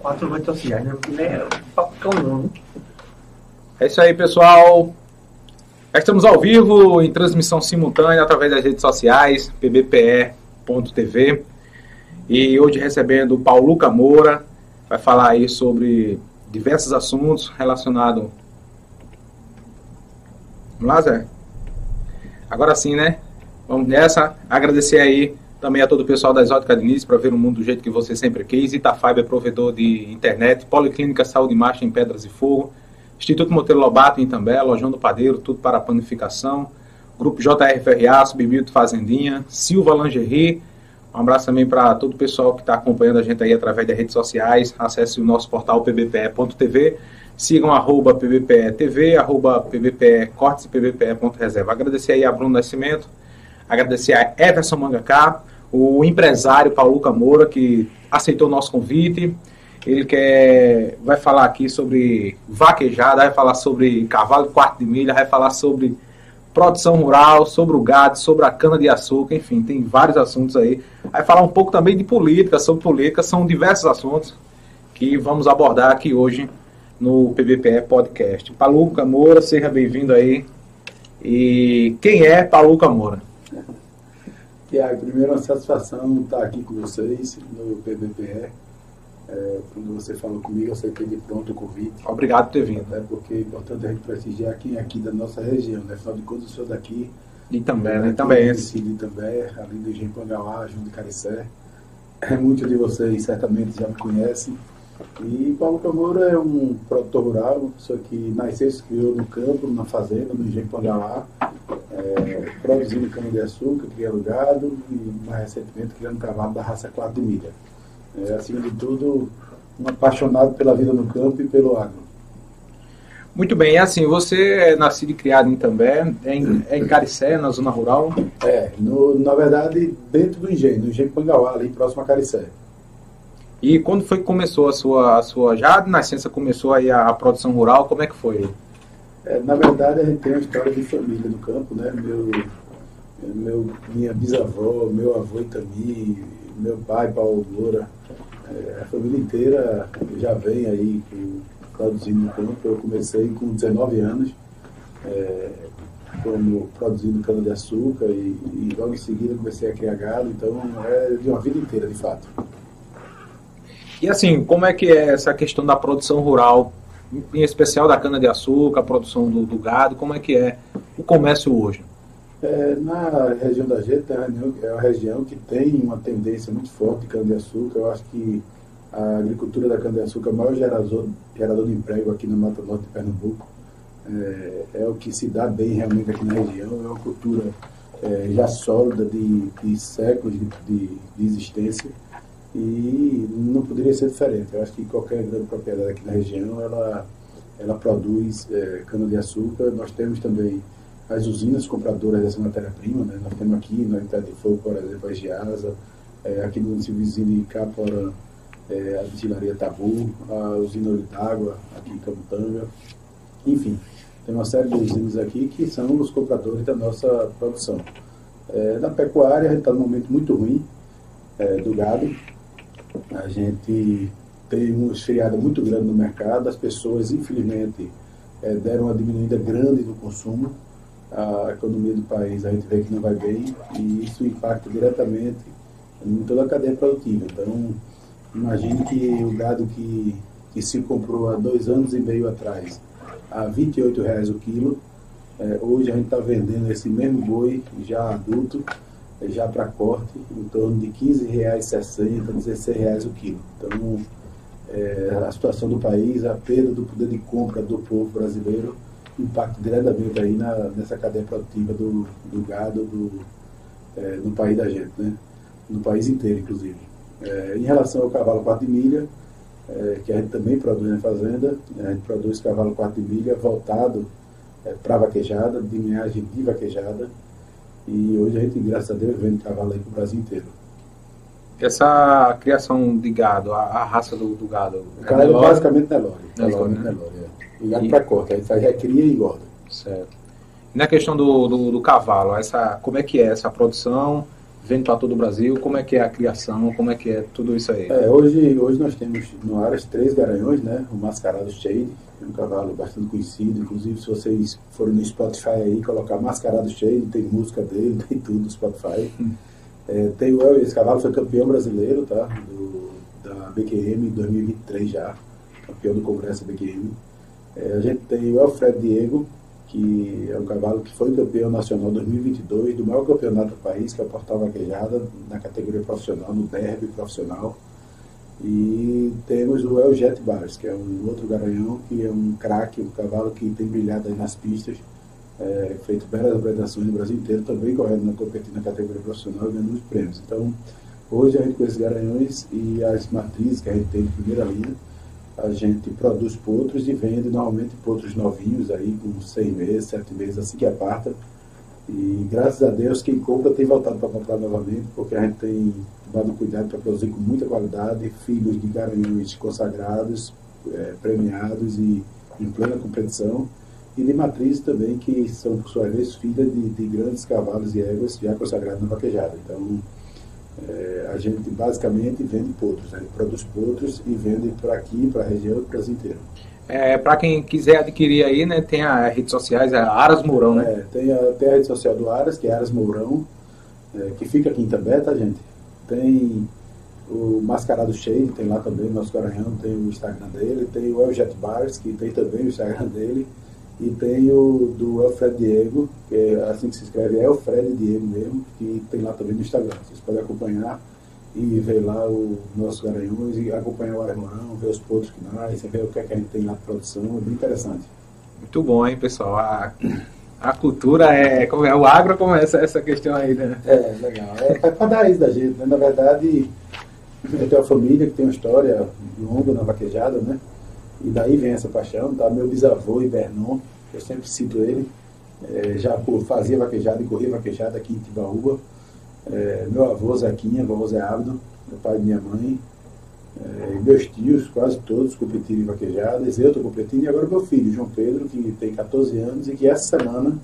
quatro redes sociais, né? Não é papel não. né? É isso aí, pessoal. Já Estamos ao vivo, em transmissão simultânea através das redes sociais, pbpe.tv. E hoje recebendo o Paulo Luca Moura, vai falar aí sobre diversos assuntos relacionados. Vamos lá, Zé? Agora sim, né? Vamos nessa. Agradecer aí também a todo o pessoal da Exótica Diniz para ver o mundo do jeito que você sempre quis. Itafiber é provedor de internet. Policlínica Saúde Marcha em Pedras e Fogo. Instituto Monteiro Lobato em Itambé. Lojão do Padeiro, tudo para panificação. Grupo JRFRA, Submilto Fazendinha. Silva Lingerie. Um abraço também para todo o pessoal que está acompanhando a gente aí através das redes sociais. Acesse o nosso portal pbpe.tv. Sigam arroba pbpe.tv, arroba pbpe cortes e pbpe.reserva. Agradecer aí a Bruno Nascimento, agradecer a Everson Mangacá, o empresário Paulo Moura, que aceitou o nosso convite. Ele quer, vai falar aqui sobre vaquejada, vai falar sobre cavalo quarto de milha, vai falar sobre produção rural, sobre o gado, sobre a cana-de-açúcar, enfim, tem vários assuntos aí. Vai falar um pouco também de política, sobre política, são diversos assuntos que vamos abordar aqui hoje no PBPE Podcast. Paluca Moura, seja bem-vindo aí. E quem é Paluca Moura? Tiago, primeiro uma satisfação estar aqui com vocês no PBPE. É, quando você falou comigo, eu aceitei de pronto o convite. Obrigado por ter vindo. Até porque é importante a gente prestigiar quem é aqui da nossa região, né? Afinal de contas, eu sou daqui. E também, né? Também de esse. Sidi também, ali do Engenho Pangauá, junto de Caricé. Muitos de vocês certamente já me conhecem. E Paulo Camora é um produtor rural, uma pessoa que nasceu e se criou no campo, na fazenda, no Engenho Pangauá, é, produzindo cana-de-açúcar, criando gado e, mais recentemente, criando cavalo da raça 4 de milha. É, acima de tudo, um apaixonado pela vida no campo e pelo agro. Muito bem, e assim, você é nascido e criado em També, é em, é em Caricé, na zona rural. É, no, na verdade, dentro do engenho, no engenho Pangauá, ali próximo a Caricé. E quando foi que começou a sua, a sua já de nascença começou aí a, a produção rural, como é que foi? É, na verdade, a gente tem uma história de família no campo, né? Meu, meu, minha bisavó, meu avô Itami, meu pai, Paulo Moura, é, a família inteira já vem aí produzindo no campo. Eu comecei com 19 anos, é, como produzindo cana-de-açúcar e, e logo em seguida comecei a criar gado, então é de uma vida inteira, de fato. E assim, como é que é essa questão da produção rural, em especial da cana-de-açúcar, a produção do, do gado, como é que é o comércio hoje? É, na região da região- é uma região que tem uma tendência muito forte de cana-de-açúcar. Eu acho que a agricultura da cana-de-açúcar é o maior gerador, gerador de emprego aqui na Mata Norte de Pernambuco. É, é o que se dá bem realmente aqui na região. É uma cultura é, já sólida de, de séculos de, de, de existência e não poderia ser diferente. Eu acho que qualquer grande propriedade aqui na região, ela, ela produz é, cana-de-açúcar. Nós temos também as usinas compradoras dessa matéria-prima, né? Nós temos aqui na Entrada de Fogo, por exemplo, a Giasa, é, aqui no município vizinho de Capora, é, a destilaria Tabu, a usina Olho d'Água, aqui em Camutanga. Enfim, tem uma série de usinas aqui que são os compradores da nossa produção. É, na pecuária, a gente está num momento muito ruim é, do gado. A gente tem uma esfriada muito grande no mercado, as pessoas, infelizmente, é, deram uma diminuída grande no consumo. A economia do país a gente vê que não vai bem e isso impacta diretamente em toda a cadeia produtiva. Então, imagine que o gado que, que se comprou há dois anos e meio atrás a 28 reais o quilo, é, hoje a gente está vendendo esse mesmo boi já adulto, já para corte, em torno de R$ 15,60, 16 reais o quilo. Então, é, a situação do país, a perda do poder de compra do povo brasileiro impacta diretamente aí na, nessa cadeia produtiva do, do gado do, é, no país da gente, né? no país inteiro, inclusive. É, em relação ao cavalo 4 de milha, é, que a gente também produz na fazenda, a gente produz cavalo 4 de milha voltado é, para vaquejada, de linhagem de vaquejada, e hoje a gente, graças a Deus, vende cavalo aí para o Brasil inteiro. Essa criação de gado, a, a raça do, do gado. O cara é Nelore? basicamente Nelore. Nelore, Basicamente né? Nelore, é. E gado E- para corte, a gente faz recria e engorda. Certo. E na questão do, do, do cavalo, essa, como é que é essa produção vendo para todo o Brasil? Como é que é a criação? Como é que é tudo isso aí? É, hoje, hoje nós temos no Aras três garanhões, né? O Mascarado Shade, é um cavalo bastante conhecido. Inclusive, se vocês forem no Spotify aí, colocar Mascarado Shade, tem música dele, tem tudo no Spotify. É, tem o El, esse cavalo foi campeão brasileiro, tá? Do, da BQM em 2023 já, campeão do Congresso BQM. É, a gente tem o Alfred Diego, que é um cavalo que foi campeão nacional 2022 do maior campeonato do país, que é o Portal Vaquejada, na categoria profissional, no derby profissional. E temos o El Jet Bars, que é um outro garanhão, que é um craque, um cavalo que tem brilhado aí nas pistas, é, feito belas apresentações no Brasil inteiro, também correndo na competição na categoria profissional e ganhando os prêmios. Então, hoje a gente com esses garanhões e as matrizes que a gente tem de primeira linha, a gente produz potros e vende normalmente potros novinhos aí com seis meses, sete meses, assim que aparta. E graças a Deus quem compra tem voltado para comprar novamente, porque a gente tem tomado cuidado para produzir com muita qualidade, filhos de garanhões consagrados, é, premiados e em plena competição, e de matrizes também, que são por sua vez filhas de, de grandes cavalos e éguas já consagrados na vaquejada. Então é, a gente basicamente vende potros, né? produz potros e vende para aqui, para a região e para o Brasil inteiro. É, para quem quiser adquirir aí, né, tem as redes sociais, é Aras Mourão, né? É, tem, a, tem a rede social do Aras, que é Aras Mourão, é, que fica aqui em També, tá, gente? Tem o Mascarado Cheio, tem lá também, nosso Garanhão tem o Instagram dele, tem o Eljet Bars, que tem também o Instagram dele, e tem o do Alfred Diego, que é assim que se escreve, é Alfred Diego mesmo, que tem lá também no Instagram. Vocês podem acompanhar e ver lá o nosso Garanhuns e acompanhar o Armão, ver os pontos que nascem, ver o que, é que a gente tem lá de produção, é bem interessante. Muito bom, hein, pessoal? A, a cultura é, como é. O agro começa essa questão aí, né? É, legal. É, é para dar isso da gente, né? Na verdade, eu tenho uma família que tem uma história longa na vaquejada, né? E daí vem essa paixão, tá? Meu bisavô, Ibernon, eu sempre cito ele, é, já fazia vaquejada e corria vaquejada aqui em Tibaúba. É, meu avô Zequinha, meu avô Zé Abdo, meu pai e minha mãe, é, meus tios, quase todos competiram em vaquejadas, eu estou competindo, e agora meu filho, João Pedro, que tem 14 anos e que essa semana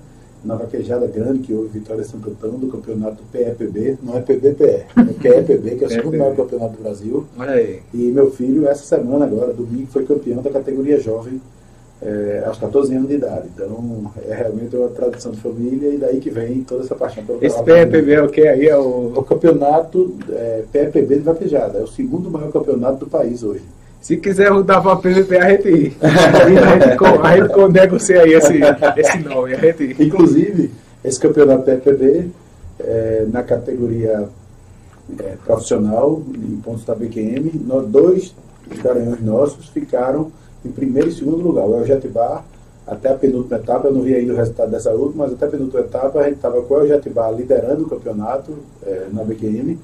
na vaquejada grande que houve Vitória Santo Antão do campeonato PEPB, não é PBPE, é PEPB, que é o segundo maior campeonato do Brasil. Olha aí. E meu filho, essa semana agora, domingo, foi campeão da categoria jovem é, aos 14 anos de idade. Então, é realmente uma tradição de família e daí que vem toda essa paixão pelo Esse PEPB é o que aí? É o... o campeonato é, PEPB de vaquejada. É o segundo maior campeonato do país hoje. Se quiser rodar para PVP, a gente, a gente, negocia aí esse, esse nome. A gente... Inclusive, esse campeonato PPB, é, na categoria é, profissional, em pontos da BQM, nós, dois garanhões nossos ficaram em primeiro e segundo lugar. O Eljetbar, até a penúltima etapa, eu não vi ainda o resultado dessa última, mas até a penúltima etapa a gente estava com o Eljetbar liderando o campeonato é, na BQM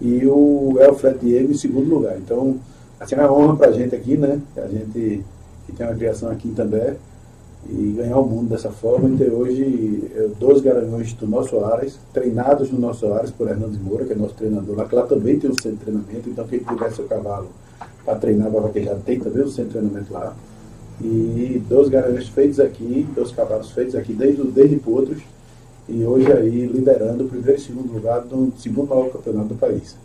e o Elfred Diego em segundo lugar. Então, assim, é uma honra para a gente aqui, né? A gente que tem uma criação aqui em També e ganhar o mundo dessa forma. Então, hoje, dois garanhões do nosso Ares, treinados no nosso Ares por Hernandes Moura, que é nosso treinador lá, que lá também tem um centro de treinamento, então quem tiver seu cavalo para treinar para vaquejar tem também um centro de treinamento lá. E dois garanhões feitos aqui, dois cavalos feitos aqui desde, desde Potros, e hoje aí liderando o primeiro e segundo lugar do segundo maior campeonato do país.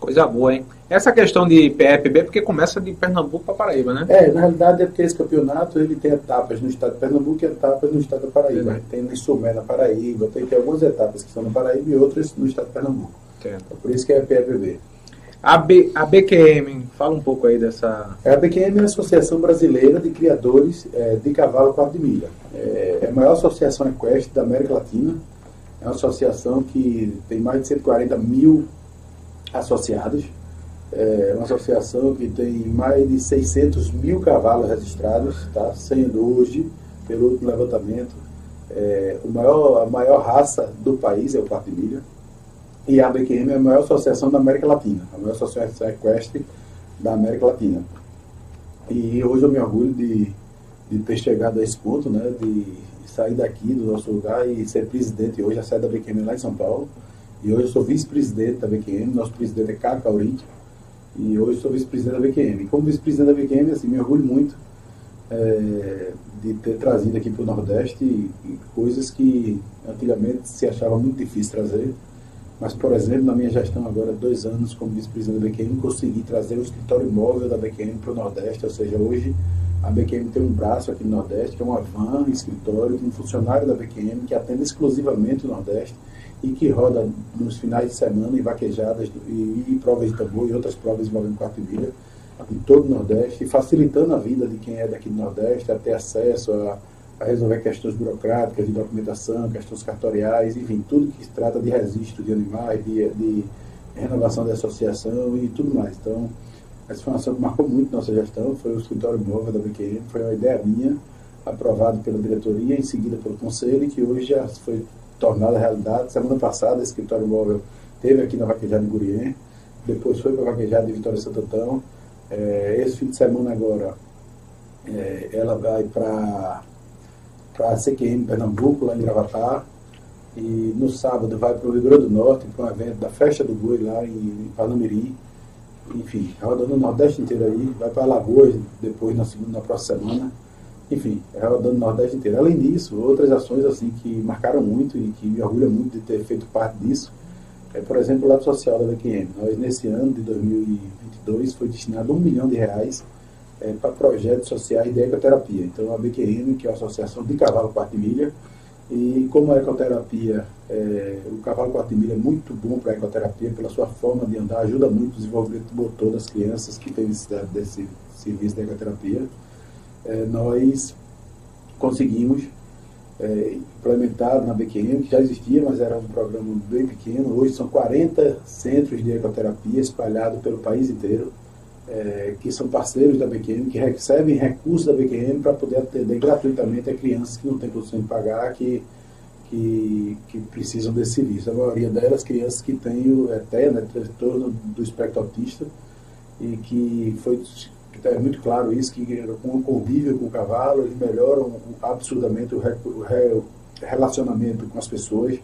Coisa boa, hein? Essa questão de PFB é porque começa de Pernambuco para Paraíba, né? É, na realidade é porque esse campeonato ele tem etapas no estado de Pernambuco e etapas no estado da Paraíba. É. Tem no Sumé na Paraíba, tem, tem algumas etapas que são na Paraíba e outras no estado de Pernambuco. É. por isso que é PFB. A, B, a BQM, fala um pouco aí dessa. A BQM é a Associação Brasileira de Criadores é, de Cavalo Quarto de Milha. É, é a maior associação equestre da América Latina. É uma associação que tem mais de 140 mil associados. É uma associação que tem mais de 600 mil cavalos registrados, tá? sendo hoje, pelo último levantamento, é, o maior, a maior raça do país é o quarto de milha. E a BQM é a maior associação da América Latina, a maior associação equestre da América Latina. E hoje eu me orgulho de, de ter chegado a esse ponto, né, de sair daqui do nosso lugar e ser presidente hoje, a sede da BQM lá em São Paulo. E hoje eu sou vice-presidente da BQM, nosso presidente é Caio Cauriti, e hoje sou vice-presidente da BQM. E como vice-presidente da BQM, assim, me orgulho muito é, de ter trazido aqui para o Nordeste coisas que antigamente se achava muito difícil trazer. Mas, por exemplo, na minha gestão agora, dois anos como vice-presidente da BQM, consegui trazer o escritório móvel da BQM para o Nordeste, ou seja, hoje a BQM tem um braço aqui no Nordeste, que é uma van, escritório, um funcionário da BQM que atende exclusivamente o Nordeste e que roda nos finais de semana em vaquejadas e, e provas de tambor e outras provas envolvendo quarto milha em todo o Nordeste, facilitando a vida de quem é daqui do Nordeste a ter acesso a a resolver questões burocráticas, de documentação, questões cartoriais, enfim, tudo que se trata de registro de animais, de, de renovação de associação e tudo mais. Então, essa foi uma ação que marcou muito nossa gestão, foi o escritório móvel da BQM, foi uma ideia minha, aprovada pela diretoria, em seguida pelo conselho, e que hoje já foi tornada realidade. Semana passada, o escritório móvel teve aqui na Vaquejada de Gurien, depois foi para a Vaquejada de Vitória Santantão. É, esse fim de semana agora, é, ela vai para a CQM Pernambuco, lá em Gravatar. E no sábado vai para o Rio Grande do Norte, para um evento da Festa do Boi lá em, em Panamirim. Enfim, rodando o Nordeste inteiro aí, vai para Alagoas depois na, segunda, na próxima semana. Enfim, é rodando o Nordeste inteiro. Além disso, outras ações assim que marcaram muito e que me orgulha muito de ter feito parte disso, é, por exemplo, o lado social da BQM. Nós, nesse ano de 2022, foi destinado um milhão de reais é, para projetos sociais de ecoterapia. Então, a BQM, que é a Associação de Cavalo Quarto Milha, e como a ecoterapia, é, o cavalo quarto milha é muito bom para a ecoterapia, pela sua forma de andar, ajuda muito o desenvolvimento motor das crianças que têm necessidade desse serviço de ecoterapia. É, nós conseguimos é, implementar na BQM, que já existia, mas era um programa bem pequeno. Hoje são 40 centros de ecoterapia espalhados pelo país inteiro é, que são parceiros da BQM, que recebem recursos da BQM para poder atender gratuitamente a crianças que não têm condição de pagar, que, que, que precisam desse serviço. A maioria delas, crianças que têm o ETE, né, transtorno do espectro autista, e que foi é muito claro isso, que com o convívio com o cavalo, eles melhoram absurdamente o, re, o, re, relacionamento com as pessoas,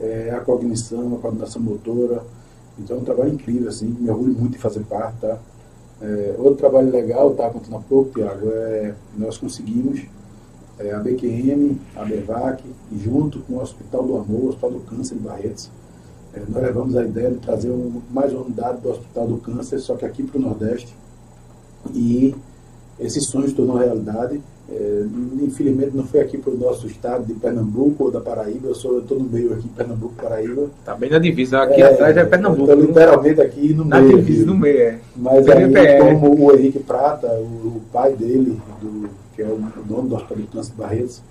é, a cognição, a coordenação motora. Então é um trabalho incrível, assim, me orgulho muito de fazer parte, tá? É, outro trabalho legal, tá, contando há pouco, Tiago, é nós conseguimos é, a BQM, a BEVAC, junto com o Hospital do Amor, o Hospital do Câncer de Barretos, é, nós levamos a ideia de trazer um, mais uma unidade do Hospital do Câncer, só que aqui para o Nordeste. E esse sonho se tornou realidade. É, infelizmente não foi aqui para o nosso estado de Pernambuco ou da Paraíba, eu estou no meio aqui, Pernambuco, Paraíba. Está bem na divisa, aqui é, atrás é Pernambuco. Estou literalmente aqui no na meio. Na divisa, no meio, é. Mas aí, como o Henrique Prata, o, o pai dele, do, que é o, o dono do Hospital de Câncer de Barretos,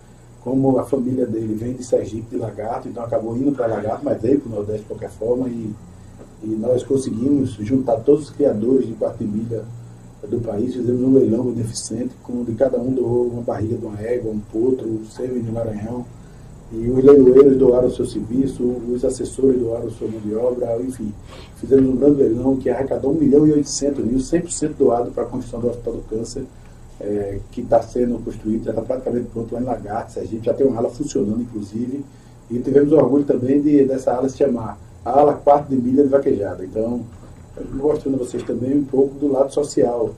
como a família dele vem de Sergipe, de Lagarto, então acabou indo para Lagarto, mas veio para o Nordeste de qualquer forma, e, e nós conseguimos juntar todos os criadores de quarto milha do país, fizemos um leilão beneficente, onde cada um doou uma barriga de uma égua, um potro, um sêmen de maranhão, e os leiloeiros doaram o seu serviço, os assessores doaram a sua mão de obra, enfim, fizemos um grande leilão que arrecadou 1 milhão e 800 mil, 100% doado para a construção do Hospital do Câncer, é, que está sendo construído, já está praticamente pronto lá em Lagarto, a gente já tem uma ala funcionando, inclusive, e tivemos o orgulho também de, dessa ala se chamar a ala 4 de milha de vaquejada. Então, mostrando a vocês também um pouco do lado social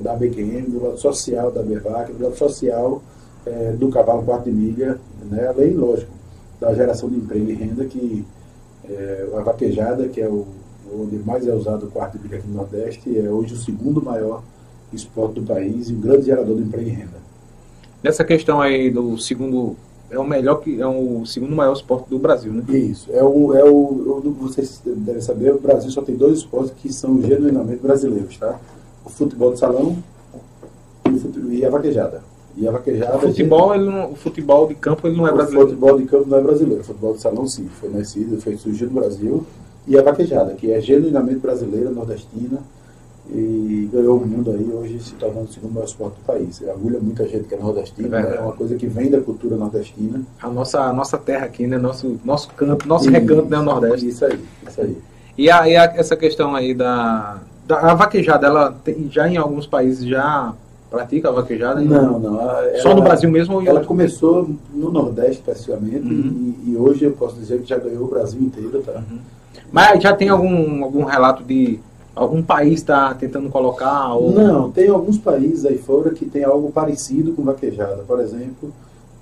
da BQM, do lado social da BEVAC, do lado social é, do cavalo quarto de milha, né? além, lógico, da geração de emprego e renda, que é, a vaquejada, que é o, onde mais é usado o quarto de milha aqui no Nordeste, é hoje o segundo maior esporte do país e um grande gerador de emprego e renda. Nessa questão aí do segundo é o melhor que é o segundo maior esporte do Brasil, né? Isso. É o, é o, vocês devem saber, o Brasil só tem dois esportes que são genuinamente brasileiros, tá? O futebol de salão e, a vaquejada. E a vaquejada. O futebol, ele não, o futebol de campo ele não é brasileiro. O futebol de campo não é brasileiro. O futebol de salão sim, foi nascido, foi surgido no Brasil. E a vaquejada, que é genuinamente brasileira, nordestina e ganhou o mundo aí, hoje se tornando o segundo maior esporte do país. Agulha muita gente que é nordestina, é, é uma coisa que vem da cultura nordestina. A nossa, a nossa terra aqui, né? Nosso, nosso campo, nosso e, recanto, né? O Nordeste. Isso aí, isso aí. E, a, e a, essa questão aí da, da a vaquejada, ela tem, já em alguns países já pratica a vaquejada? Não, não. Ela, Só no Brasil mesmo? ela começou no Nordeste, especificamente, uhum. e, e, hoje eu posso dizer que já ganhou o Brasil inteiro, tá? Uhum. Mas já tem algum, algum relato de Algum país está tentando colocar? Ou... Não, tem alguns países aí fora que tem algo parecido com vaquejada. Por exemplo,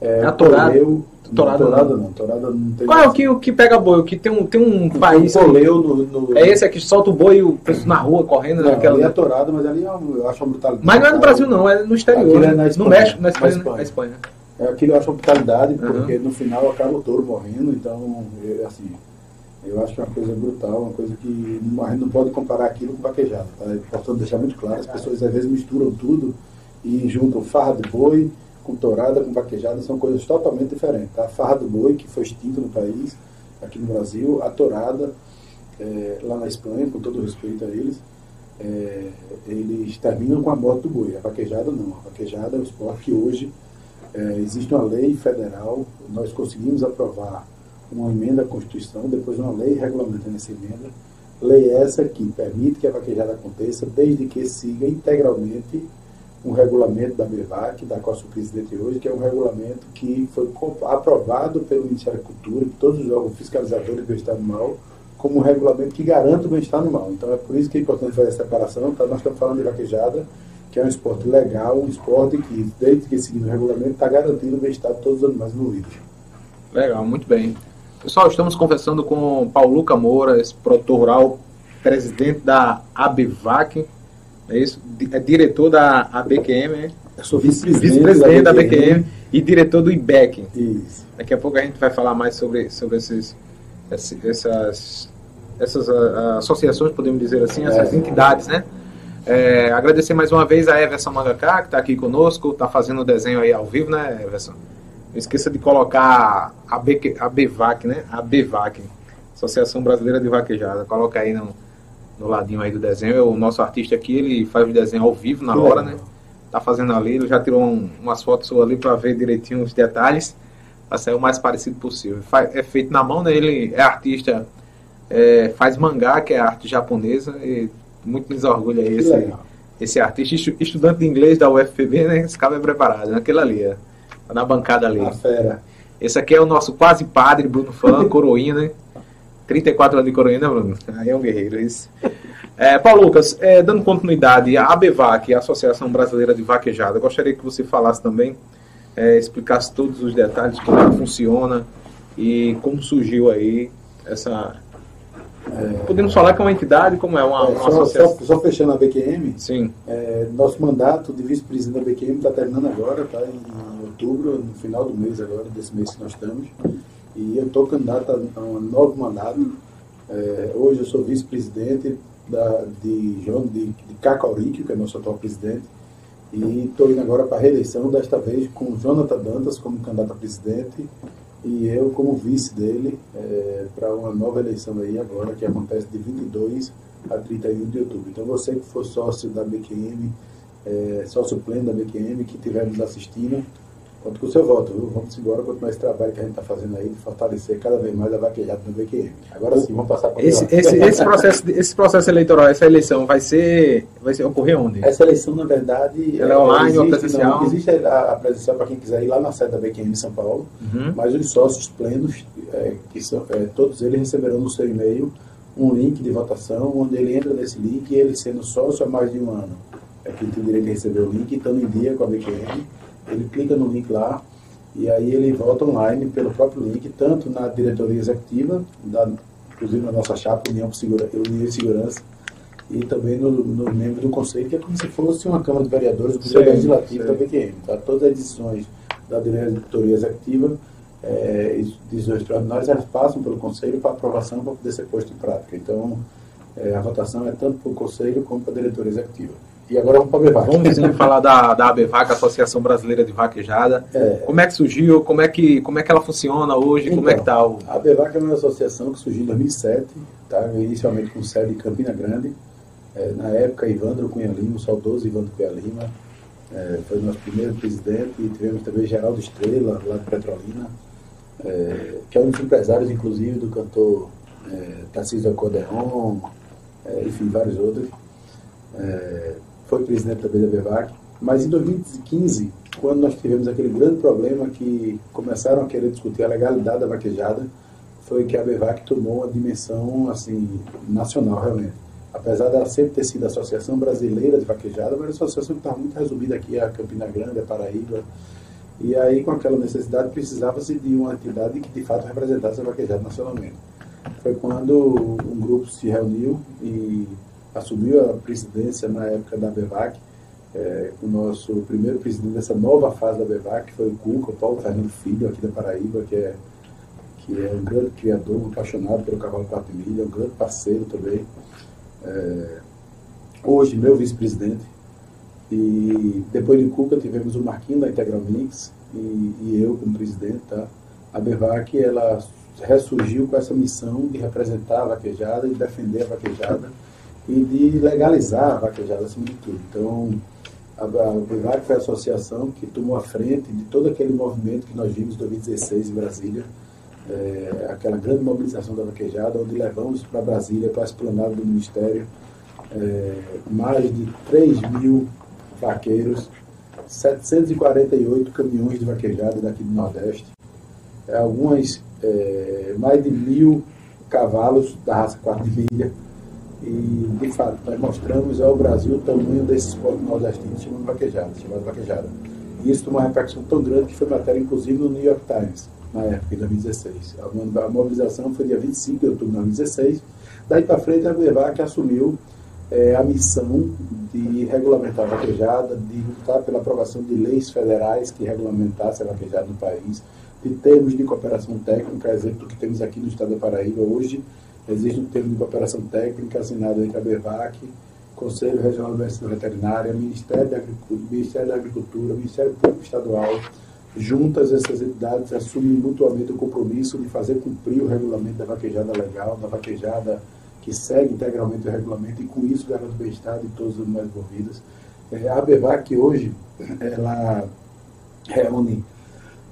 É, A torada- poleu- torada não, não. torada não. Torada não tem. Qual é o que, o que pega boi? O que tem um, tem um país. poleu no, no- É esse aqui, solta o boi o pessoal na rua correndo Não, naquela. ali é torada, mas ali é um- eu acho uma brutalidade. Mas não é no Brasil, não, é no exterior. É né? na no Espanha. México, na Na Espanha. Espanha. Na Espanha. É aquilo eu acho uma brutalidade, Uhum. porque no final acaba o touro morrendo, então, eu, assim, eu acho uma coisa brutal, uma coisa que a gente não pode comparar aquilo com vaquejada, tá? É importante deixar muito claro, as pessoas às vezes misturam tudo e juntam farra de boi com tourada, com vaquejada, são coisas totalmente diferentes. tá? A farra do boi, que foi extinta no país, aqui no Brasil, a tourada, é, lá na Espanha, com todo respeito a eles, é, eles terminam com a morte do boi. A vaquejada não. A vaquejada é um esporte que hoje é, existe uma lei federal, nós conseguimos aprovar uma emenda à Constituição, depois uma lei regulamentando essa emenda. Lei essa que permite que a vaquejada aconteça, desde que siga integralmente um regulamento da BEVAC, da qual sou presidente hoje, que é um regulamento que foi aprovado pelo Ministério da Cultura, por todos os órgãos fiscalizadores do bem-estar animal, como um regulamento que garanta o bem-estar animal. Então é por isso que é importante fazer a separação. Tá? Nós estamos falando de vaquejada, que é um esporte legal, um esporte que, desde que seguindo o regulamento, está garantindo o bem-estar de todos os animais envolvidos. Legal, muito bem. Pessoal, estamos conversando com Paulo Luca Moura, rural, presidente da ABVAC, é isso? É diretor da ABQM, né? Eu sou vice-presidente vice-presidente da BQM e diretor do IBEC. Isso. Daqui a pouco a gente vai falar mais sobre, sobre esses, esse- essas, essas ah, associações, podemos dizer assim, essas É. entidades, né? É, agradecer mais uma vez a Everson Mangaká, que está aqui conosco, está fazendo o desenho aí ao vivo, né, Everson? Não esqueça de colocar a, BQ, a BVAC, né? A BVAC, Associação Brasileira de Vaquejada. Coloca aí no, no ladinho aí do desenho. O nosso artista aqui, ele faz o desenho ao vivo, na hora, né? Tá fazendo ali, ele já tirou um- umas fotos suas ali para ver direitinho os detalhes, para sair o mais parecido possível. É feito na mão, né? Ele é artista, é, faz mangá, que é arte japonesa, e muito nos orgulha esse, esse artista, estu- estudante de inglês da UFPB, né? Esse cara é preparado, naquele ali, ó. Na bancada ali. A fera. Esse aqui é o nosso quase padre, Bruno Fã, coroinha, né? 34 anos de coroinha, né, Bruno? Aí é um guerreiro, isso. É, Paulo Lucas, é, dando continuidade, a ABVAC, a Associação Brasileira de Vaquejada, gostaria que você falasse também, é, explicasse todos os detalhes, como ela funciona e como surgiu aí essa... Podemos falar que é uma entidade, como é uma, É, uma só, associação? só- só fechando a BQM, Sim, É, nosso mandato de vice-presidente da BQM está terminando agora, tá? Em outubro, no final do mês agora, desse mês que nós estamos. E eu estou candidato a, um novo mandato. É, hoje eu sou vice-presidente de, João de, de que é nosso atual presidente. E estou indo agora para a reeleição, desta vez com o Jonathan Dantas como candidato a presidente e eu como vice dele para uma nova eleição aí agora, que acontece de 22 a 31 de outubro. Então você que for sócio da BQM, é, sócio pleno da BQM, que estiver nos assistindo, conta com o seu voto, viu? Vamos embora continuar esse trabalho que a gente está fazendo aí de fortalecer cada vez mais a vaquejada da BQM. Agora sim, vamos passar para o esse, esse, esse, processo, esse processo eleitoral, essa eleição, vai ser, vai ser ocorrer onde? Essa eleição, na verdade, Ela é online ou presencial? Não, existe a, a presencial para quem quiser ir lá na sede da BQM em São Paulo, Uhum. mas os sócios plenos, é, que são, é, todos eles receberão no seu e-mail um link de votação, onde ele entra nesse link e ele sendo sócio há mais de um ano, é quem tem direito de receber o link, estando em dia com a BQM, ele clica no link lá e aí ele vota online pelo próprio link, tanto na diretoria executiva, da, inclusive na nossa chapa União, Segura, União de Segurança, e também no, no membro do conselho, que é como se fosse uma Câmara de Vereadores do Legislativo da BQM. Tá? Todas as decisões da diretoria executiva, é, decisões extraordinárias, elas passam pelo conselho para aprovação para poder ser posto em prática. Então, é, a votação é tanto para o conselho como para a diretoria executiva. E agora vamos para a BEVAC. Vamos sim falar da, da ABVAC, Associação Brasileira de Vaquejada. É. Como é que surgiu? Como é que, como é que ela funciona hoje? como é que tá o... A BEVAC é uma associação que surgiu em 2007, tá? inicialmente com sede em Campina Grande. É, na época, Ivandro Cunha Lima, o saudoso Ivandro Cunha Lima, é, foi nosso primeiro presidente. E tivemos também Geraldo Estrela, lá de Petrolina, é, que é um dos empresários, inclusive, do cantor é, Tarcísio Alcoderron, é, enfim, vários outros. É, foi presidente da BEVAC. Mas em 2015, quando nós tivemos aquele grande problema que começaram a querer discutir a legalidade da vaquejada, foi que a BEVAC tomou uma dimensão assim nacional realmente. Apesar dela sempre ter sido a Associação Brasileira de Vaquejada, mas a associação que estava muito resumida aqui a Campina Grande, a Paraíba. E aí, com aquela necessidade, precisava-se de uma entidade que de fato representasse a vaquejada nacionalmente. Foi quando um grupo se reuniu e assumiu a presidência na época da BEVAC, é, o nosso primeiro presidente dessa nova fase da BEVAC foi o Cuca, o Paulo Fernando Filho, aqui da Paraíba, que é, que é um grande criador, um apaixonado pelo cavalo 4 milha, um grande parceiro também. É, hoje, meu vice-presidente. E depois de Cuca tivemos o Marquinho da Integral Mix e, e eu como presidente, tá? A BEVAC, ela ressurgiu com essa missão de representar a vaquejada e defender a vaquejada e de legalizar a vaquejada acima de tudo. Então, a, a foi a associação que tomou a frente de todo aquele movimento que nós vimos em 2016 em Brasília, é, aquela grande mobilização da vaquejada, onde levamos para Brasília, para a esplanada do Ministério, é, mais de 3 mil vaqueiros, 748 caminhões de vaquejada daqui do Nordeste, é, algumas, é, mais de mil cavalos da raça 4 de milha, e, de fato, nós mostramos ao Brasil o tamanho desse esporte nordestino chamado vaquejada, chamado vaquejada. E isso tomou uma repercussão tão grande que foi matéria, inclusive, no New York Times, na época, em 2016. A mobilização foi dia 25 de outubro de 2016. Daí para frente, a VEVAC assumiu é, a missão de regulamentar a vaquejada, de lutar pela aprovação de leis federais que regulamentassem a vaquejada no país, de termos de cooperação técnica, exemplo do que temos aqui no estado da Paraíba hoje, Existe um termo de cooperação técnica assinado entre a BEVAC, Conselho Regional de Medicina Veterinária, Ministério da, Agricultura, Ministério da Agricultura, Ministério Público Estadual. Juntas, essas entidades assumem mutuamente o compromisso de fazer cumprir o regulamento da vaquejada legal, da vaquejada que segue integralmente o regulamento e, com isso, garante o bem-estar de todos os animais envolvidos. É, a BEVAC, hoje, ela reúne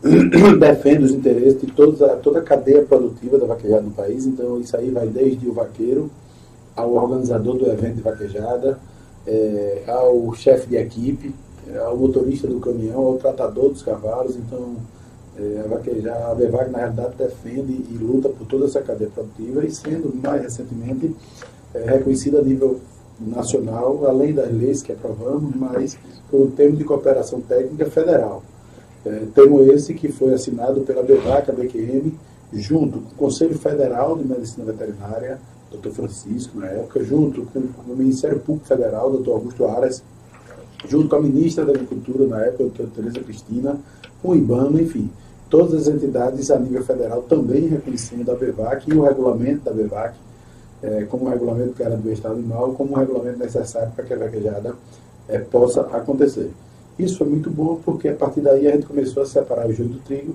defende os interesses de toda, toda a cadeia produtiva da vaquejada no país. Então, isso aí vai desde o vaqueiro ao organizador do evento de vaquejada, é, ao chefe de equipe, ao motorista do caminhão, ao tratador dos cavalos. Então, é, a vaquejada, a BEVAC, na realidade, defende e luta por toda essa cadeia produtiva e sendo, mais recentemente, é, reconhecida a nível nacional, além das leis que aprovamos, mas por um termo de cooperação técnica federal. É, termo esse que foi assinado pela BEVAC, a BQM, junto com o Conselho Federal de Medicina Veterinária, Dr. Francisco, na época, junto com o Ministério Público Federal, Dr. Augusto Aras, junto com a Ministra da Agricultura, na época, Dr. Tereza Cristina, com o IBAMA, enfim, todas as entidades a nível federal também reconhecendo a BEVAC e o regulamento da BEVAC é, como um regulamento que era do Estado animal, como um regulamento necessário para que a vaquejada é, possa acontecer. Isso foi muito bom porque a partir daí a gente começou a separar o joio do trigo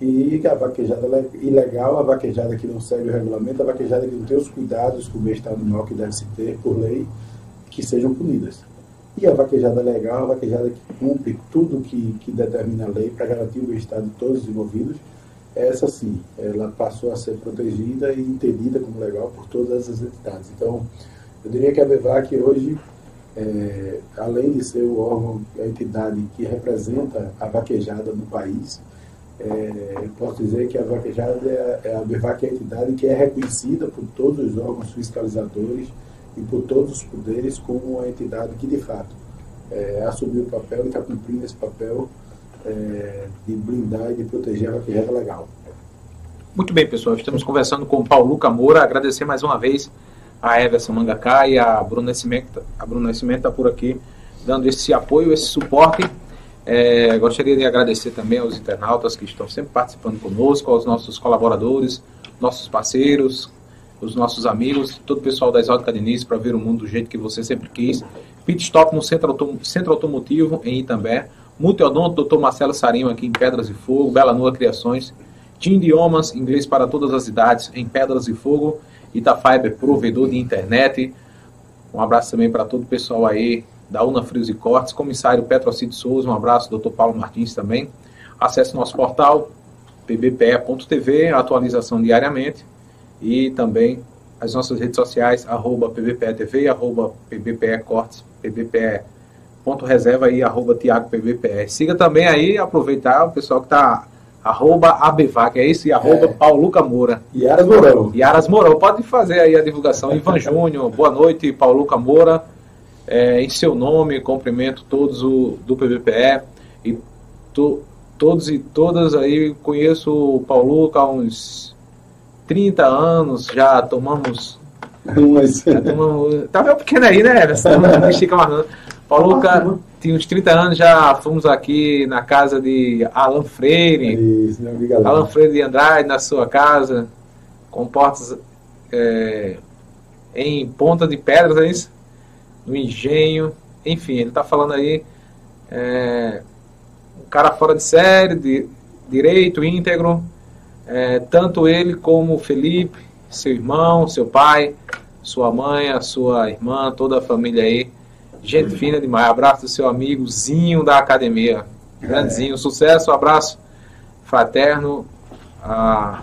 e a vaquejada ilegal, a vaquejada que não segue o regulamento, a vaquejada que não tem os cuidados com o bem-estar animal que deve se ter por lei, que sejam punidas. E a vaquejada legal, a vaquejada que cumpre tudo que, que determina a lei para garantir o bem-estar de todos os envolvidos, essa sim, ela passou a ser protegida e entendida como legal por todas as entidades. Então, eu diria que a BEVAC hoje é, além de ser o órgão, a entidade que representa a vaquejada no país, é, posso dizer que a vaquejada é, a é a entidade que é reconhecida por todos os órgãos fiscalizadores e por todos os poderes como uma entidade que, de fato, é, assumiu o papel e está cumprindo esse papel é, de blindar e de proteger a vaquejada legal. Muito bem, pessoal. Estamos conversando com Paulo Luca Moura. Agradecer mais uma vez a Everson Mangacá e a Bruna Nascimento. A Bruna Nascimento está por aqui dando esse apoio, esse suporte. É, gostaria de agradecer também aos internautas que estão sempre participando conosco, aos nossos colaboradores, nossos parceiros, os nossos amigos, todo o pessoal da Exótica Diniz para ver o mundo do jeito que você sempre quis. Pit Stop no Centro, Autom Centro Automotivo em Itambé. Multiodonto, Dr. Marcelo Sarinho aqui em Pedras e Fogo. Bela Nua Criações. Tim Idiomas, inglês para todas as idades em Pedras e Fogo. Itafiber, provedor de internet. Um abraço também para todo o pessoal aí da Una Frios e Cortes, comissário Petrocid Souza, um abraço, doutor Paulo Martins também. Acesse nosso portal pbpe.tv, atualização diariamente, e também as nossas redes sociais, arroba pbpe.tv, arroba pbpe.cortes, pbpe.reserva e arroba Tiago PBPE. Siga também aí, aproveitar o pessoal que está arroba Abevac, é isso? E arroba é. Paulo Luca Moura. Yaras Mourão. Yaras Mourão, pode fazer aí a divulgação. Ivan Júnior, boa noite, Paulo Luca Moura. É, em seu nome, cumprimento todos o, do PVPE e to, todos e todas aí, conheço o Paulo há uns 30 anos, já tomamos. Mas, Já tomamos tá meio pequeno aí, né? Não estica mais não. Paulo tinha uns 30 anos, já fomos aqui na casa de Alan Freire. isso, meu amigo Alan. Alan Freire de Andrade, na sua casa, com portas é, em ponta de pedras, é isso? No engenho. Enfim, ele está falando aí. É, um cara fora de série, de, direito, íntegro. É, tanto ele como o Felipe, seu irmão, seu pai, sua mãe, a sua irmã, toda a família aí. Gente fina demais. Abraço do seu amigozinho da academia. Grandezinho. Sucesso, abraço fraterno. Ah,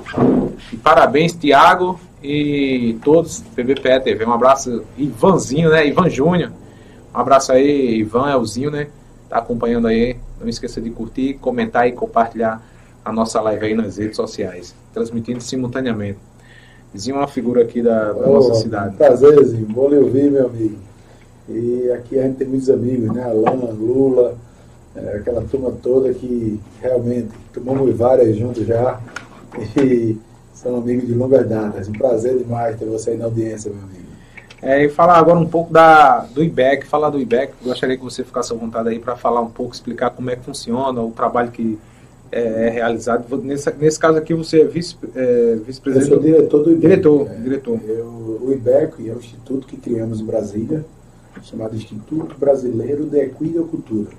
e parabéns, Tiago e todos PBPE TV. Um abraço, Ivanzinho, né? Ivan Júnior. Um abraço aí, Ivan, Elzinho, né? Tá acompanhando aí. Não esqueça de curtir, comentar e compartilhar a nossa live aí nas redes sociais. Transmitindo simultaneamente. Vizinho é uma figura aqui da, da Ô, nossa cidade. Prazerzinho, bom lhe ouvir, meu amigo. E aqui a gente tem muitos amigos, né? Alan, Lula, é, aquela turma toda que realmente tomamos várias juntos já e são amigos de longas datas. Um prazer demais ter você aí na audiência, meu amigo. É, e falar agora um pouco da, do IBEC, falar do IBEC, gostaria que você ficasse à vontade aí para falar um pouco, explicar como é que funciona, o trabalho que é, é realizado. Nesse, nesse caso aqui você é vice, é, Eu vice-presidente sou diretor do IBEC. Diretor, né? diretor. Eu- o IBEC é um instituto que criamos em Brasília, chamado Instituto Brasileiro de Equidocultura.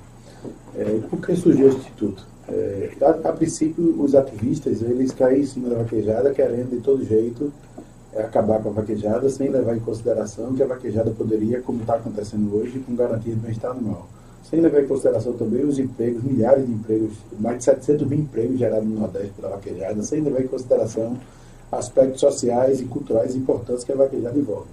É, por que surgiu esse instituto? É, a, a princípio, os ativistas eles caíram em cima da vaquejada, querendo de todo jeito é, acabar com a vaquejada, sem levar em consideração que a vaquejada poderia, como está acontecendo hoje, com garantia de bem-estar animal. Sem levar em consideração também os empregos, milhares de empregos, mais de 700 mil empregos gerados no Nordeste pela vaquejada, sem levar em consideração aspectos sociais e culturais importantes que a vaquejada envolve.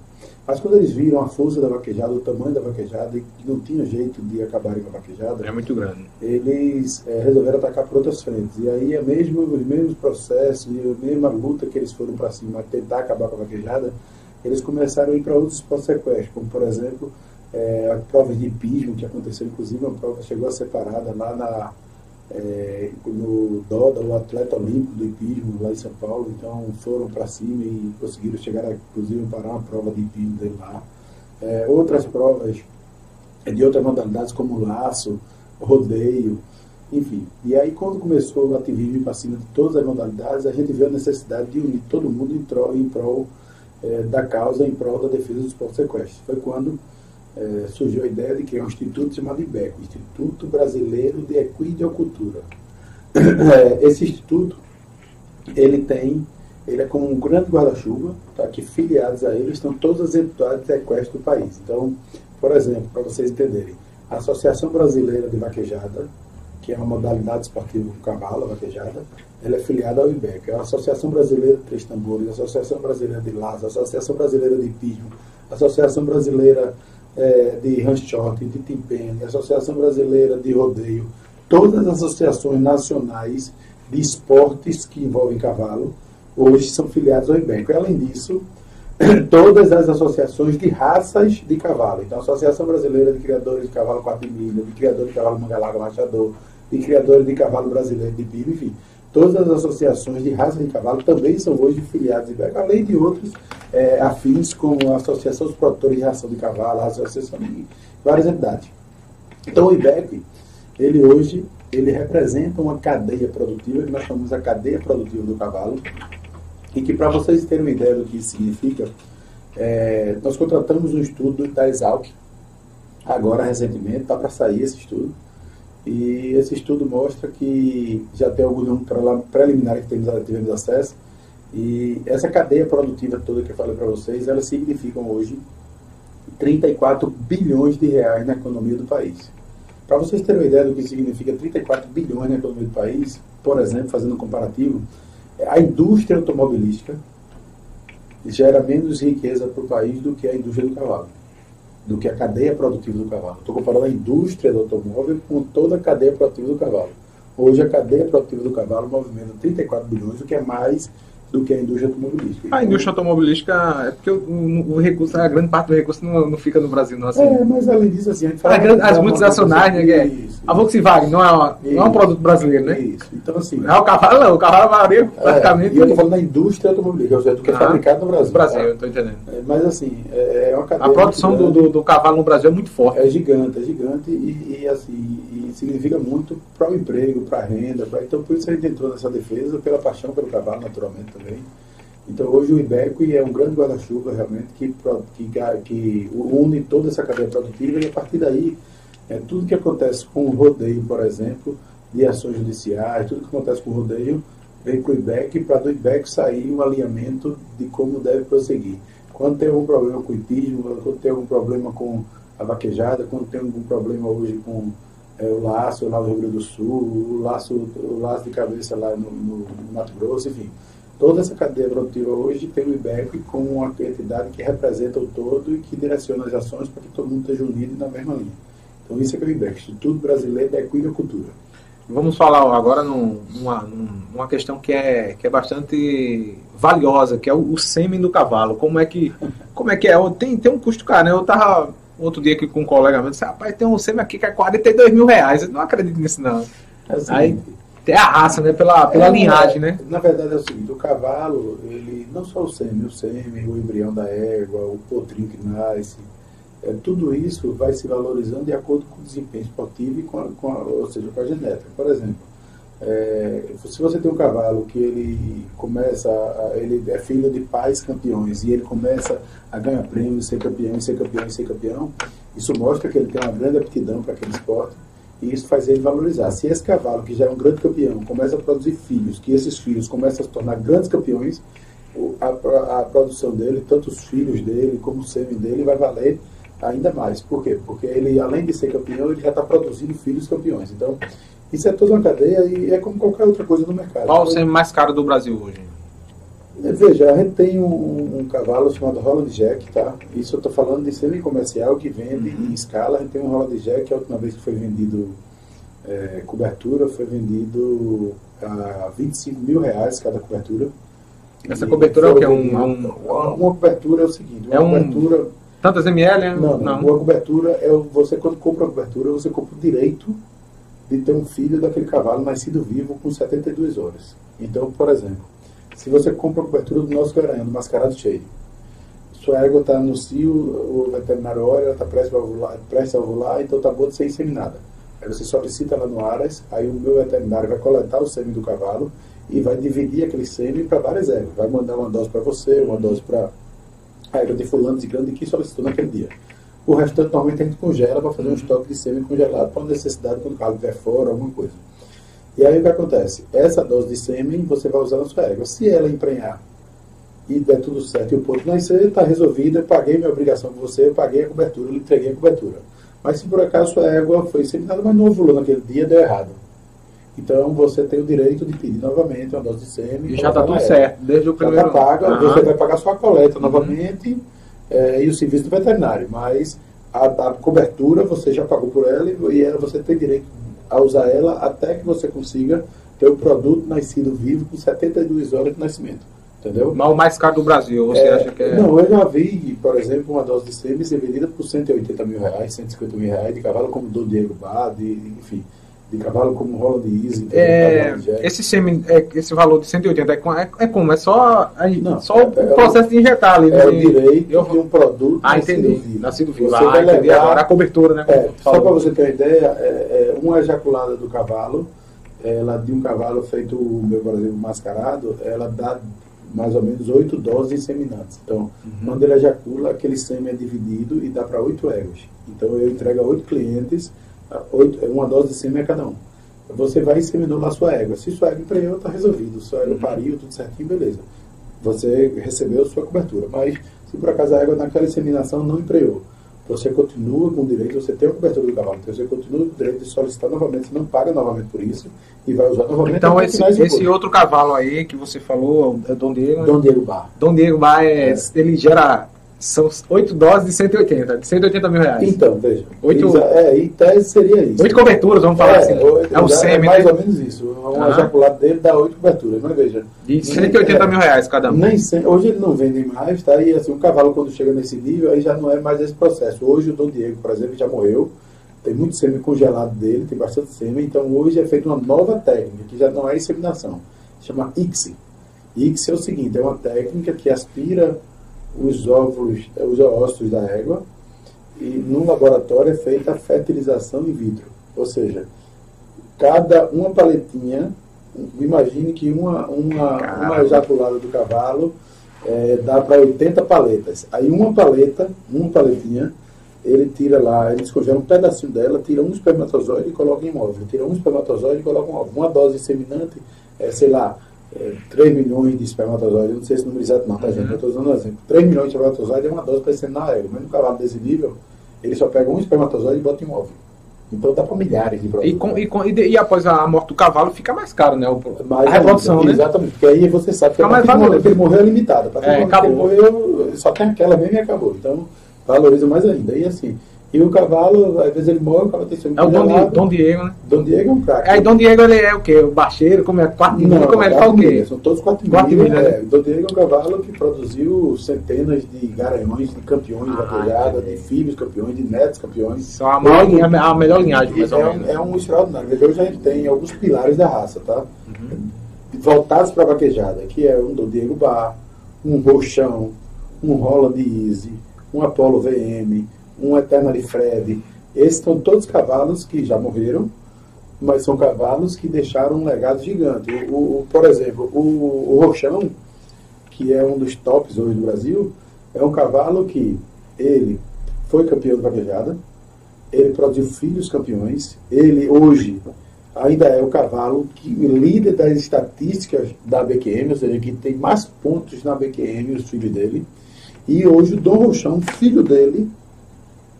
Mas quando eles viram a força da vaquejada, o tamanho da vaquejada, e que não tinha jeito de acabarem com a vaquejada, É muito grande. eles eh, resolveram atacar por outras frentes. E aí é mesmo, os mesmos processos e a mesma luta que eles foram para cima, tentar acabar com a vaquejada, eles começaram a ir para outros sequestros, como por exemplo eh, a prova de hipismo, que aconteceu inclusive, uma prova chegou a ser parada lá na, eh, no DODA, o atleta olímpico do hipismo lá em São Paulo, então foram para cima e conseguiram chegar inclusive, parar uma prova de hipismo dele lá. Eh, outras provas de outras modalidades como laço, rodeio, enfim. E aí quando começou o ativismo para cima de todas as modalidades, a gente viu a necessidade de unir todo mundo em, tro, em prol eh, da causa, em prol da defesa dos esportes sequestros. Foi quando eh, surgiu a ideia de criar um instituto chamado IBEC, Instituto Brasileiro de Equidocultura. Eh, Esse instituto, ele tem, ele é como um grande guarda-chuva, tá, que filiados a ele estão todas as entidades de sequestro do país. Então, por exemplo, para vocês entenderem, a Associação Brasileira de Vaquejada, que é uma modalidade esportiva com cavalo, vaquejada, ela é filiada ao IBEC. A Associação Brasileira de Três Tambores, a Associação Brasileira de Laço, a Associação Brasileira de Hipismo, a Associação Brasileira eh, de Ranchot, de Timpene, Associação Brasileira de Rodeio, todas as associações nacionais de esportes que envolvem cavalo, hoje são filiadas ao IBEC. Além disso, todas as associações de raças de cavalo. Então, a Associação Brasileira de Criadores de Cavalo Quatro Milha, de Criadores de Cavalo Mangalaga Machador, de Criadores de Cavalo Brasileiro de Bibo, enfim. Todas as associações de raça de cavalo também são hoje filiadas em IBEC, além de outros eh, afins, como a Associação dos Produtores de Ração de Cavalo, a Associação de várias entidades. Então, o IBEC, ele hoje, ele representa uma cadeia produtiva, que nós chamamos a cadeia produtiva do cavalo, e que para vocês terem uma ideia do que isso significa, é, nós contratamos um estudo da Exalc, agora recentemente, está para sair esse estudo, e esse estudo mostra que já tem alguns números preliminares que temos, tivemos acesso, e essa cadeia produtiva toda que eu falei para vocês, elas significam hoje 34 bilhões de reais na economia do país. Para vocês terem uma ideia do que significa 34 bilhões na economia do país, por exemplo, fazendo um comparativo, a indústria automobilística gera menos riqueza para o país do que a indústria do cavalo, do que a cadeia produtiva do cavalo. Estou comparando a indústria do automóvel com toda a cadeia produtiva do cavalo. Hoje a cadeia produtiva do cavalo movimenta 34 bilhões, o que é mais do que a indústria automobilística. A indústria automobilística é porque o, o- o recurso, a grande parte do recurso não, não fica no Brasil, não assim. É, mas além disso, assim, a gente fala. Ah, grande- as multinacionais, né, é- Isso. A Volkswagen não é, uma, não é um produto brasileiro, né? Isso. Então, assim. Não é o cavalo, não. O cavalo é a maioria, praticamente. É, e eu estou falando da indústria automobilística, ou seja, do que é Ah, fabricado no Brasil. Brasil, tá? eu tô entendendo. É, Mas, assim, é é uma cadeia. A produção do, do, do cavalo no Brasil é muito forte. É gigante, é gigante e, e, assim, significa muito para o emprego, para a renda. Pra, então, por isso a gente entrou nessa defesa, pela paixão pelo cavalo, naturalmente também. Então, hoje o IBECO é um grande guarda-chuva, realmente, que, que, que une toda essa cadeia produtiva e, a partir daí, é, tudo que acontece com o rodeio, por exemplo, de ações judiciais, tudo que acontece com o rodeio, vem para o IBEC para do IBEC sair um alinhamento de como deve prosseguir. Quando tem algum problema com o hipismo, quando tem algum problema com a vaquejada, quando tem algum problema hoje com é, o laço lá no Rio Grande do Sul, o laço, o laço de cabeça lá no, no- no Mato Grosso, enfim. Toda essa cadeia produtiva hoje tem o IBEC como uma entidade que representa o todo e que direciona as ações para que todo mundo esteja unido na mesma linha. Então isso é que é o IBEC, Instituto Brasileiro da Equinocultura. Vamos falar agora num- numa, numa questão que é, que é bastante valiosa, que é o, o sêmen do cavalo. Como é que, como é, que é? Tem, tem um custo caro, né? Eu tava outro dia aqui com um colega meu, disse, rapaz, tem um sêmen aqui que é 42 mil reais. Eu não acredito nisso, não. O Aí tem a raça, né? Pela, pela É, linhagem, né? Na verdade é o seguinte, o cavalo, ele não só o sêmen, o sêmen, o embrião da égua, o potrinho que nasce, é, tudo isso vai se valorizando de acordo com o desempenho esportivo e com a, com a- ou seja, com a genética. Por exemplo, é, se você tem um cavalo que ele começa, a- ele é filho de pais campeões e ele começa a ganhar prêmios, ser campeão, ser campeão, ser campeão, isso mostra que ele tem uma grande aptidão para aquele esporte e isso faz ele valorizar. Se esse cavalo, que já é um grande campeão, começa a produzir filhos, que esses filhos começam a se tornar grandes campeões, a, a- a produção dele, tanto os filhos dele como o sêmen dele, vai valer ainda mais. Por quê? Porque ele, além de ser campeão, ele já está produzindo filhos campeões. Então, isso é toda uma cadeia e é como qualquer outra coisa no mercado. Qual o sêmen mais caro do Brasil hoje? Veja, a gente tem um, um cavalo chamado Holland Jack, tá? Isso eu estou falando de semi comercial que vende em escala. A gente tem um Holland Jack, a última vez que foi vendido é, cobertura, foi vendido a 25 mil reais cada cobertura. Essa E cobertura é o quê? Um- é um- uma, uma cobertura é o seguinte, uma É um- cobertura... Tantas ml, né? Não, não, uma cobertura é você quando compra a cobertura, você compra o direito de ter um filho daquele cavalo nascido vivo com 72 horas. Então, por exemplo, se você compra a cobertura do nosso garanhão, do mascarado cheio, sua égua está no cio, o veterinário olha, ela está prestes a ovular, a então está boa de ser inseminada. Aí você solicita lá no Aras, aí o meu veterinário vai coletar o sêmen do cavalo e vai dividir aquele sêmen para várias éguas. Vai mandar uma dose para você, uma dose para a égua de fulano de grande que solicitou naquele dia. O restante normalmente a gente congela para fazer um estoque de sêmen congelado para necessidade quando o cavalo estiver fora, alguma coisa. E aí o que acontece? Essa dose de sêmen você vai usar na sua égua. Se ela emprenhar e der tudo certo e o ponto nascer, está resolvido, eu paguei minha obrigação com você, eu paguei a cobertura, eu lhe entreguei a cobertura. Mas se por acaso sua égua foi inseminada, mas não ovulou naquele dia, deu errado. Então você tem o direito de pedir novamente uma dose de sêmen. E já está tudo certo, desde o Já primeiro. está paga, Aham. você vai pagar sua coleta novamente eh, e o serviço do veterinário, mas a, a cobertura você já pagou por ela e, e ela- você tem direito a usar ela até que você consiga ter o produto nascido vivo com 72 horas de nascimento. Entendeu? Mas o mais caro do Brasil, você É, acha que é. Não, eu já vi, por exemplo, uma dose de sêmen ser vendida por 180 mil reais, 150 mil reais, de cavalo como Dom Diego Bar, de, enfim, de cavalo como Roland Easy. É, Roland Jack. esse sêmen, é, esse valor de 180 é, é, é como? É só, a- Não, só é- o é o- processo de injetar ali. É o né? direito Eu- de um produto Ah, nascido entendi. vivo. Nascido vivo. Você Ah, vai entendi levar- agora. A cobertura, né? É, só para você ter uma ideia, é, é, uma ejaculada do cavalo, ela de um cavalo feito, meu, por exemplo, mascarado, ela dá mais ou menos oito doses inseminantes. Então, quando ele ejacula, aquele sêmen é dividido e dá para oito éguas. Então, eu entrego a oito clientes, oito, uma dose de sêmen a cada um. Você vai inseminou lá sua égua. Se sua égua emprenhou, está resolvido. Sua égua pariu, tudo certinho, beleza. Você recebeu sua cobertura. Mas, se por acaso a égua naquela inseminação não emprenhou, você continua com o direito, você tem a cobertura do cavalo, então você continua com o direito de solicitar novamente, você não paga novamente por isso e vai usar novamente Então, esse, esse outro cavalo aí que você falou, é Dom Diego. né? Dom Diego Bar. Dom Diego Bar, é, É. ele gera. São oito doses de 180, de 180 mil reais. Então, veja. Oito- É, em tese seria isso. Oito coberturas, vamos falar assim. oito- É o é sêmen, mais né? ou menos isso. Um Ah. ejaculado dele dá oito coberturas, mas veja. De 180 é, mil reais cada um. Nem sem- hoje ele não vendem mais, tá? E assim, um cavalo quando chega nesse nível, aí já não é mais esse processo. Hoje o Dom Diego, por exemplo, já morreu. tem muito sêmen congelado dele, tem bastante sêmen, então hoje é feita uma nova técnica, que já não é inseminação, chama ICSI. ICSI é o seguinte, é uma técnica que aspira os óvulos, os óvulos da égua, e no laboratório é feita a fertilização in vitro. Ou seja, cada uma paletinha, imagine que uma, uma, uma ejaculada do cavalo é, dá para 80 paletas. Aí uma paleta, uma paletinha, ele tira lá, ele descongela um pedacinho dela, tira um espermatozoide e coloca em óvulo. Tira um espermatozoide e coloca um óvulo. Uma dose inseminante é, sei lá, é, 3 milhões de espermatozoides, não sei se o número exato não, tá, gente? Eu estou usando um exemplo. 3 milhões de espermatozoides é uma dose para inseminar ela. Mas no cavalo desse nível, ele só pega um espermatozoide e bota em óvulo. Então dá para milhares de produtos. E, com, e, com, e, e, após a morte do cavalo fica mais caro, né? O, mais a reprodução, ainda, né? Exatamente, porque aí você sabe que a mais valor. que ele morreu é limitado. É, acabou. Ele morreu, só tem aquela mesmo e acabou. Então valoriza mais ainda. E assim, e o cavalo, às vezes ele morre, o cavalo tem seu É o Dom, Di, Dom Diego, né? Dom Diego é um craque. Aí Dom Diego ele é o quê? O baixeiro, como é? Quarto de milha, como é? Ele faz o quê? São todos quatro, quatro milhas. Né? É. Dom Diego é um cavalo que produziu centenas de garanhões, de campeões ah, vaquejada, de filhos campeões, de netos campeões. São a, maior, linha, a melhor linhagem, mais ou é menos. Um, é um extraordinário. Hoje a gente tem alguns pilares da raça, tá? Uhum. Voltados para a vaquejada, que é um Dom Diego Bar, um Roxão, um Roland Easy, um Apollo VM, um Eternally Fred, esses são todos cavalos que já morreram, mas são cavalos que deixaram um legado gigante. O, o por exemplo, o, o Rochão, que é um dos tops hoje do Brasil, é um cavalo que ele foi campeão de vaquejada, ele produziu filhos campeões, ele hoje ainda é o cavalo que líder das estatísticas da BQM, ou seja, que tem mais pontos na BQM, os filhos dele. E hoje o Dom Rochão, filho dele,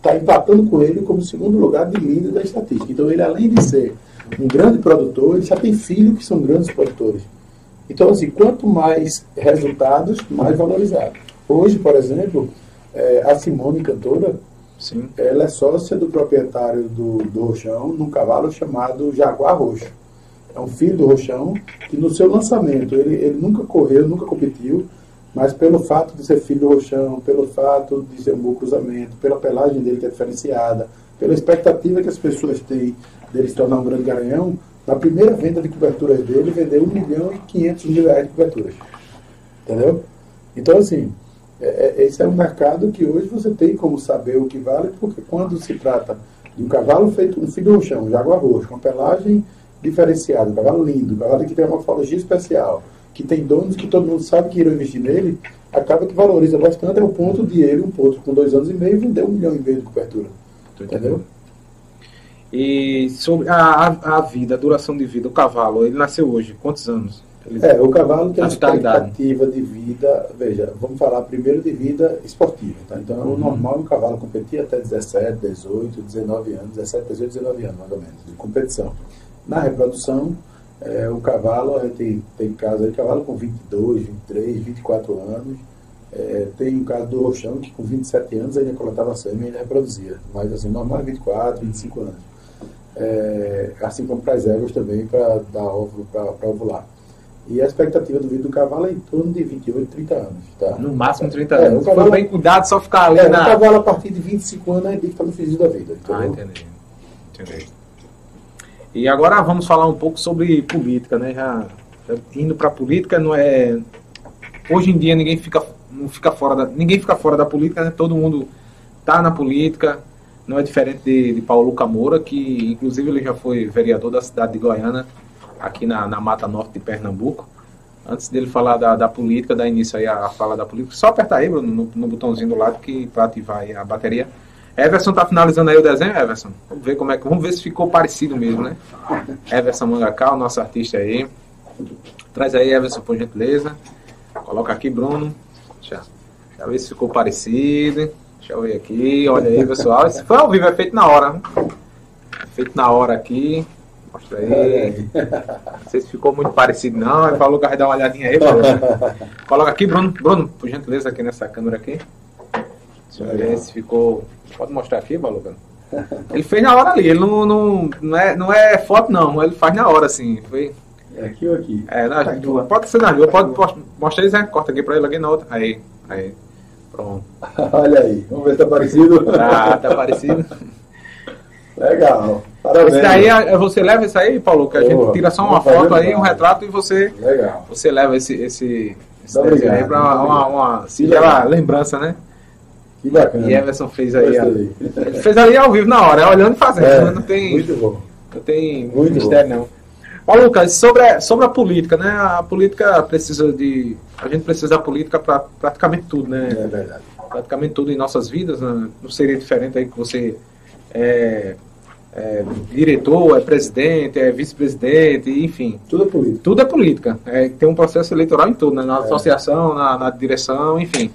está empatando com ele como segundo lugar de líder da estatística. Então ele, além de ser um grande produtor, ele já tem filhos que são grandes produtores. Então, assim, quanto mais resultados, mais valorizado. Hoje, por exemplo, é, a Simone, cantora, Sim. ela é sócia do proprietário do, do Rochão num cavalo chamado Jaguar Roxo. É um filho do Rochão que no seu lançamento, ele, ele nunca correu, nunca competiu, mas pelo fato de ser filho do roxão, pelo fato de ser um bom cruzamento, pela pelagem dele que é diferenciada, pela expectativa que as pessoas têm dele se tornar um grande garanhão, na primeira venda de coberturas dele, vendeu 1 milhão e 500 mil reais de coberturas. Entendeu? Então, assim, é, é, esse é um mercado que hoje você tem como saber o que vale, porque quando se trata de um cavalo feito, um filho do roxão, um jaguar roxo, com pelagem diferenciada, um cavalo lindo, um cavalo que tem uma morfologia especial, que tem donos que todo mundo sabe que irão investir nele, acaba que valoriza bastante é o ponto de ele, um ponto com dois anos e meio, vender um milhão e meio de cobertura. Entendeu? E sobre a, a, vida, a duração de vida, o cavalo, ele nasceu hoje, quantos anos? Ele é, o cavalo tem uma expectativa de vida, veja, vamos falar primeiro de vida esportiva, tá? Então, uhum. o normal o cavalo competir até 17, 18, 19 anos, 17, 18, 19 anos, mais ou menos, de competição. Na reprodução, é, o cavalo, gente tem, tem caso aí, cavalo com 22, 23, 24 anos. É, tem o caso do Rochão, que com 27 anos ainda coletava sêmen e ainda reproduzia. Mas assim, normal é 24, 25 anos. É, assim como para as éguas também, para dar óvulo, para ovular. E a expectativa do vídeo do cavalo é em torno de 28, 30 anos. Tá? No máximo 30 é, anos. Se for bem cuidado, só ficar ali é, na... O cavalo a partir de 25 anos é que está no físico da vida. Entendeu? Ah, entendi. Entendi. E agora vamos falar um pouco sobre política, né? Já, já indo para política não é hoje em dia ninguém fica não fica fora da ninguém fica fora da política, né? Todo mundo tá na política. Não é diferente de, de Paulo Camora, que inclusive ele já foi vereador da cidade de Goiânia, aqui na, na Mata Norte de Pernambuco. Antes dele falar da, da política, dar início aí a fala da política, só apertar aí, Bruno, no, no botãozinho do lado que para ativar a bateria. Everson tá finalizando aí o desenho, Everson. Vamos ver como é que. Vamos ver se ficou parecido mesmo, né? Everson Mangacal, nosso artista aí. Traz aí, Everson, por gentileza. Coloca aqui, Bruno. Deixa, deixa eu ver se ficou parecido. Deixa eu ver aqui. Olha aí, pessoal. Esse foi ao vivo, é feito na hora. Né? Feito na hora aqui. Mostra aí. Não sei se ficou muito parecido, não. Ele falou que vai dar uma olhadinha aí. Coloca aqui, Bruno. Bruno, por gentileza, aqui nessa câmera aqui. Se ficou. Pode mostrar aqui, Baluca? Ele fez na hora ali, ele não, não, não, é, não é foto não, ele faz na hora assim. Foi. É aqui ou aqui? É, na, tá pode ser na rua, pode, pode mostrar isso, né? Corta aqui pra ele aqui na outra. Aí, aí. Pronto. Olha aí, vamos ver se tá parecido. Tá, tá parecido. Legal. Parabéns. Isso daí, é, você leva isso aí, Paulo? Que a gente tira só uma foto aí, um retrato e você. Legal. Você leva esse, esse, esse aí pra uma, uma, uma singela lembrança, né? Que bacana. E Everson fez aí. A, fez ali ao vivo na hora, é olhando e fazendo. É, não tem. Muito bom. Não tem muito mistério, bom. não. Ó, Lucas, sobre a, sobre a política, né? A política precisa de. A gente precisa da política para praticamente tudo, né? É verdade. Praticamente tudo em nossas vidas. Né? Não seria diferente aí que você é, é diretor, é presidente, é vice-presidente, enfim. Tudo é política. Tudo é política. É, tem um processo eleitoral em tudo, né? Na é. associação, na, na direção, enfim.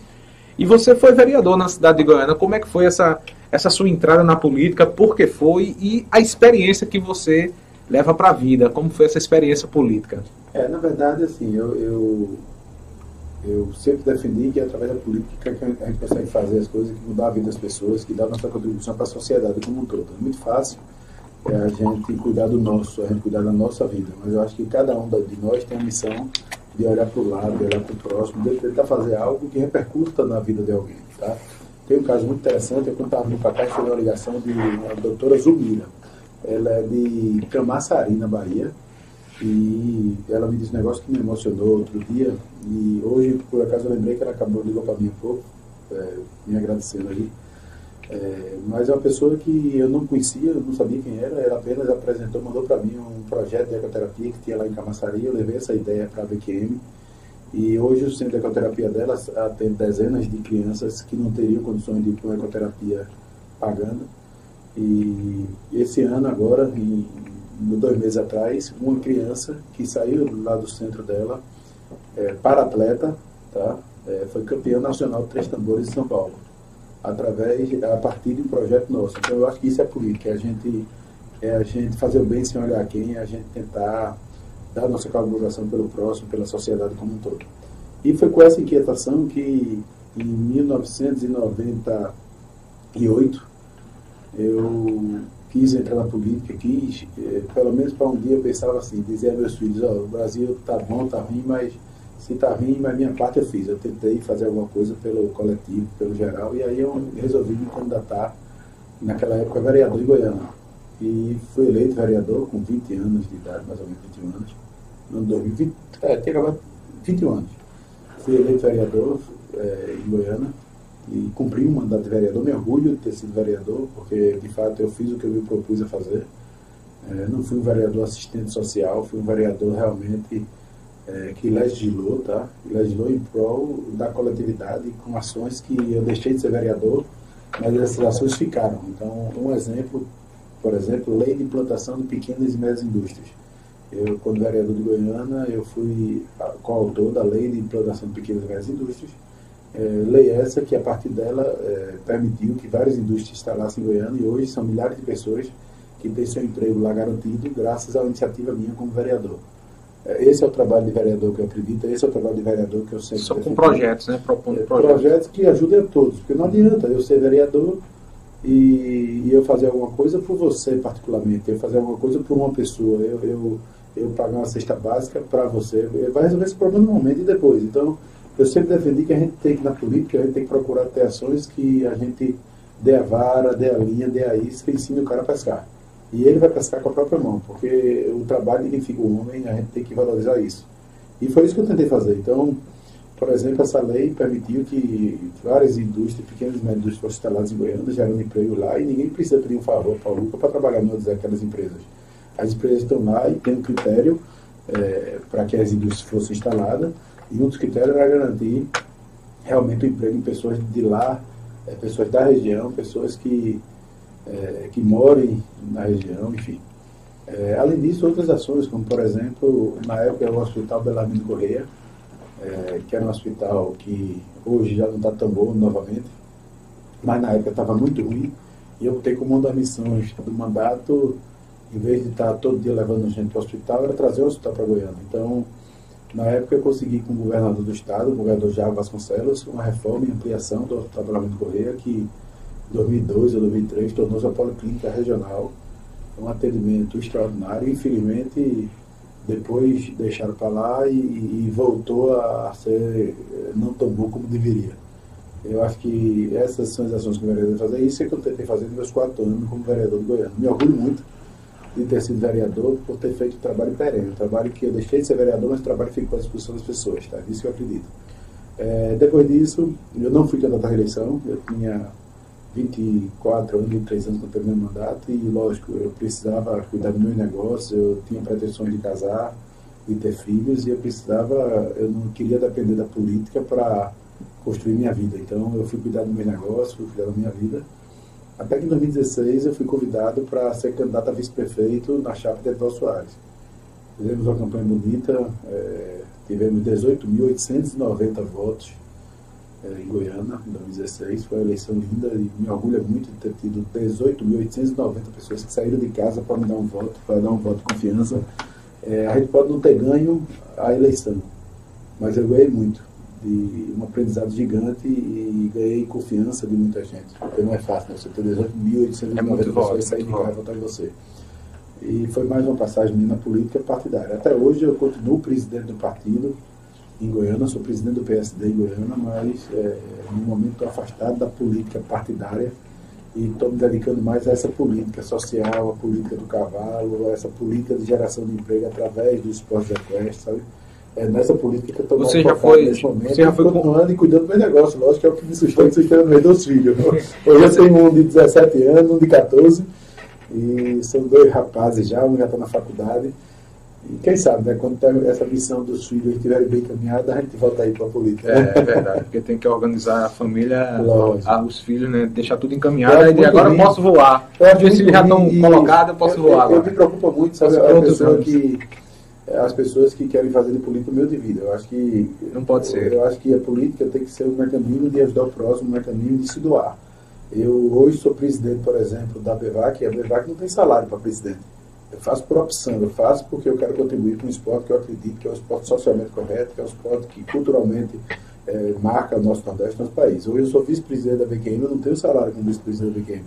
E você foi vereador na cidade de Goiânia. Como é que foi essa, essa sua entrada na política? Por que foi? E a experiência que você leva para a vida? Como foi essa experiência política? É, na verdade, assim, eu, eu, eu sempre defendi que através da política a gente consegue fazer as coisas que mudar a vida das pessoas, que dá nossa contribuição para a sociedade como um todo. É muito fácil é a gente cuidar do nosso, a gente cuidar da nossa vida. Mas eu acho que cada um de nós tem a missão de olhar para o lado, de olhar para o próximo, de tentar fazer algo que repercuta na vida de alguém. Tá? Tem um caso muito interessante, eu estava no para cá, recebi uma ligação de uma doutora Zumira. Ela é de Camaçari, na Bahia, e ela me disse um negócio que me emocionou outro dia, e hoje, por acaso, eu lembrei que ela acabou, ligou para mim um pouco, é, me agradecendo aí. É, mas é uma pessoa que eu não conhecia, não sabia quem era, ela apenas apresentou, mandou para mim um projeto de ecoterapia que tinha lá em Camaçari, eu levei essa ideia para a BQM e hoje o centro de ecoterapia dela atende dezenas de crianças que não teriam condições de ir para uma ecoterapia pagando. E esse ano agora, em, dois meses atrás, uma criança que saiu lá do centro dela, é, para atleta, tá? É, foi campeã nacional de três tambores de São Paulo através, a partir de um projeto nosso. Então eu acho que isso é política, é a gente, é a gente fazer o bem sem olhar quem, é a gente tentar dar nossa colaboração pelo próximo, pela sociedade como um todo. E foi com essa inquietação que em 1998 eu quis entrar na política, quis, eh, pelo menos para um dia eu pensava assim, dizer a meus filhos, ó, oh, o Brasil tá bom, tá ruim, mas se está ruim, mas minha parte eu fiz. Eu tentei fazer alguma coisa pelo coletivo, pelo geral, e aí eu resolvi me candidatar, naquela época, vereador de Goiânia. E fui eleito vereador com 20 anos de idade, mais ou menos 21 anos. No 2020, é, tinha acabado 21 anos. Fui eleito vereador é, em Goiânia e cumpri o um mandato de vereador. Me orgulho de ter sido vereador, porque de fato eu fiz o que eu me propus a fazer. É, não fui um vereador assistente social, fui um vereador realmente é, que legislou, tá? legislou em prol da coletividade com ações que eu deixei de ser vereador, mas essas ações ficaram. Então, um exemplo, por exemplo, lei de implantação de pequenas e médias indústrias. Eu, quando vereador de Goiânia, eu fui coautor da lei de implantação de pequenas e médias indústrias. É, lei essa que, a partir dela, é, permitiu que várias indústrias instalassem em Goiânia e hoje são milhares de pessoas que têm seu emprego lá garantido graças à iniciativa minha como vereador. É, esse é o trabalho de vereador que eu acredito, esse é o trabalho de vereador que eu sempre. Só com projetos, né? Propondo é, projetos. Projetos que ajudem a todos, porque não adianta eu ser vereador e, e, eu fazer alguma coisa por você, particularmente, eu fazer alguma coisa por uma pessoa, eu, eu, eu pagar uma cesta básica para você, vai resolver esse problema no momento e depois. Então, eu sempre defendi que a gente tem que, na política, a gente tem que procurar ter ações que a gente dê a vara, dê a linha, dê a isca e ensine o cara a pescar. E ele vai pescar com a própria mão, porque o trabalho de quem fica o homem, a gente tem que valorizar isso. E foi isso que eu tentei fazer. Então, por exemplo, essa lei permitiu que várias indústrias, pequenas e médias indústrias fossem instaladas em Goiânia, geraram emprego lá, e ninguém precisa pedir um favor para o Luca para trabalhar numa daquelas empresas. As empresas estão lá e tem um critério é, para que as indústrias fossem instaladas, e um dos critérios era garantir realmente o emprego em pessoas de lá, é, pessoas da região, pessoas que é, que morem na região, enfim. É, além disso, outras ações, como por exemplo, na época o Hospital Belarmino Correia, é, que era um hospital que hoje já não está tão bom novamente, mas na época estava muito ruim, e eu optei como uma das missões do mandato, em vez de estar todo dia levando gente para o hospital, era trazer o hospital para Goiânia. Então, na época eu consegui com o governador do estado, o governador Jair Vasconcelos, uma reforma e ampliação do Hospital Belarmino Correia, que 2002 ou 2003 tornou-se a Policlínica Regional, um atendimento extraordinário. Infelizmente, depois deixaram para lá e, e, voltou a ser não tão bom como deveria. Eu acho que essas são as ações que o vereador fazer. Isso é que eu tentei fazer nos meus quatro anos como vereador de Goiânia. Me orgulho muito de ter sido vereador por ter feito um trabalho perene. Um trabalho que eu deixei de ser vereador, mas o trabalho ficou à disposição das pessoas. Tá? Isso que eu acredito. É, depois disso, eu não fui candidato à reeleição. Eu tinha 24 anos, 23 anos terminei o mandato e, lógico, eu precisava cuidar do meu negócio, eu tinha pretensões de casar e ter filhos e eu precisava, eu não queria depender da política para construir minha vida. Então eu fui cuidar do meu negócio, fui cuidar da minha vida. Até que em 2016 eu fui convidado para ser candidato a vice-prefeito na chapa de Edvaldo Soares. Fizemos uma campanha bonita, é, tivemos 18.890 votos é, em Goiânia, em 2016. Foi uma eleição linda e me orgulha muito de ter tido 18.890 pessoas que saíram de casa para me dar um voto, para dar um voto de confiança. É, a gente pode não ter ganho a eleição, mas eu ganhei muito, de um aprendizado gigante e, ganhei confiança de muita gente. Porque não é fácil, né? você ter 18.890 é pessoas sair de casa e votar em você. E foi mais uma passagem minha na política partidária. Até hoje eu continuo presidente do partido, em Goiânia, sou presidente do PSD em Goiânia, mas é, no momento estou afastado da política partidária e estou me dedicando mais a essa política social, a política do cavalo, a essa política de geração de emprego através do esporte equestre, sabe? É nessa política que eu estou você já foi, nesse momento, você já foi continuando e cuidando do meu negócio, lógico que é o que me sustenta, sustenta meus dois filhos. Hoje eu tenho um de 17 anos, um de 14, e são dois rapazes já, um já está na faculdade, e quem sabe, né, quando essa missão dos filhos estiver bem caminhada, a gente volta aí para a política. É, é, verdade, porque tem que organizar a família, a, os filhos, né, deixar tudo encaminhado, e agora eu posso voar. Os filhos já estão colocados, eu posso eu, voar. Eu, eu me preocupa muito, sabe, a pessoa que, as pessoas que querem fazer de política o meu de vida. Eu acho que... Não pode ser. Eu acho que a política tem que ser um mecanismo de ajudar o próximo, um mecanismo de se doar. Eu hoje sou presidente, por exemplo, da BEVAC, e a BEVAC não tem salário para presidente. Eu faço por opção, eu faço porque eu quero contribuir com um esporte que eu acredito que é um esporte socialmente correto, que é um esporte que culturalmente é, marca o nosso Nordeste, nosso país. Hoje eu sou vice-presidente da BQM, eu não tenho salário como vice-presidente da BQM.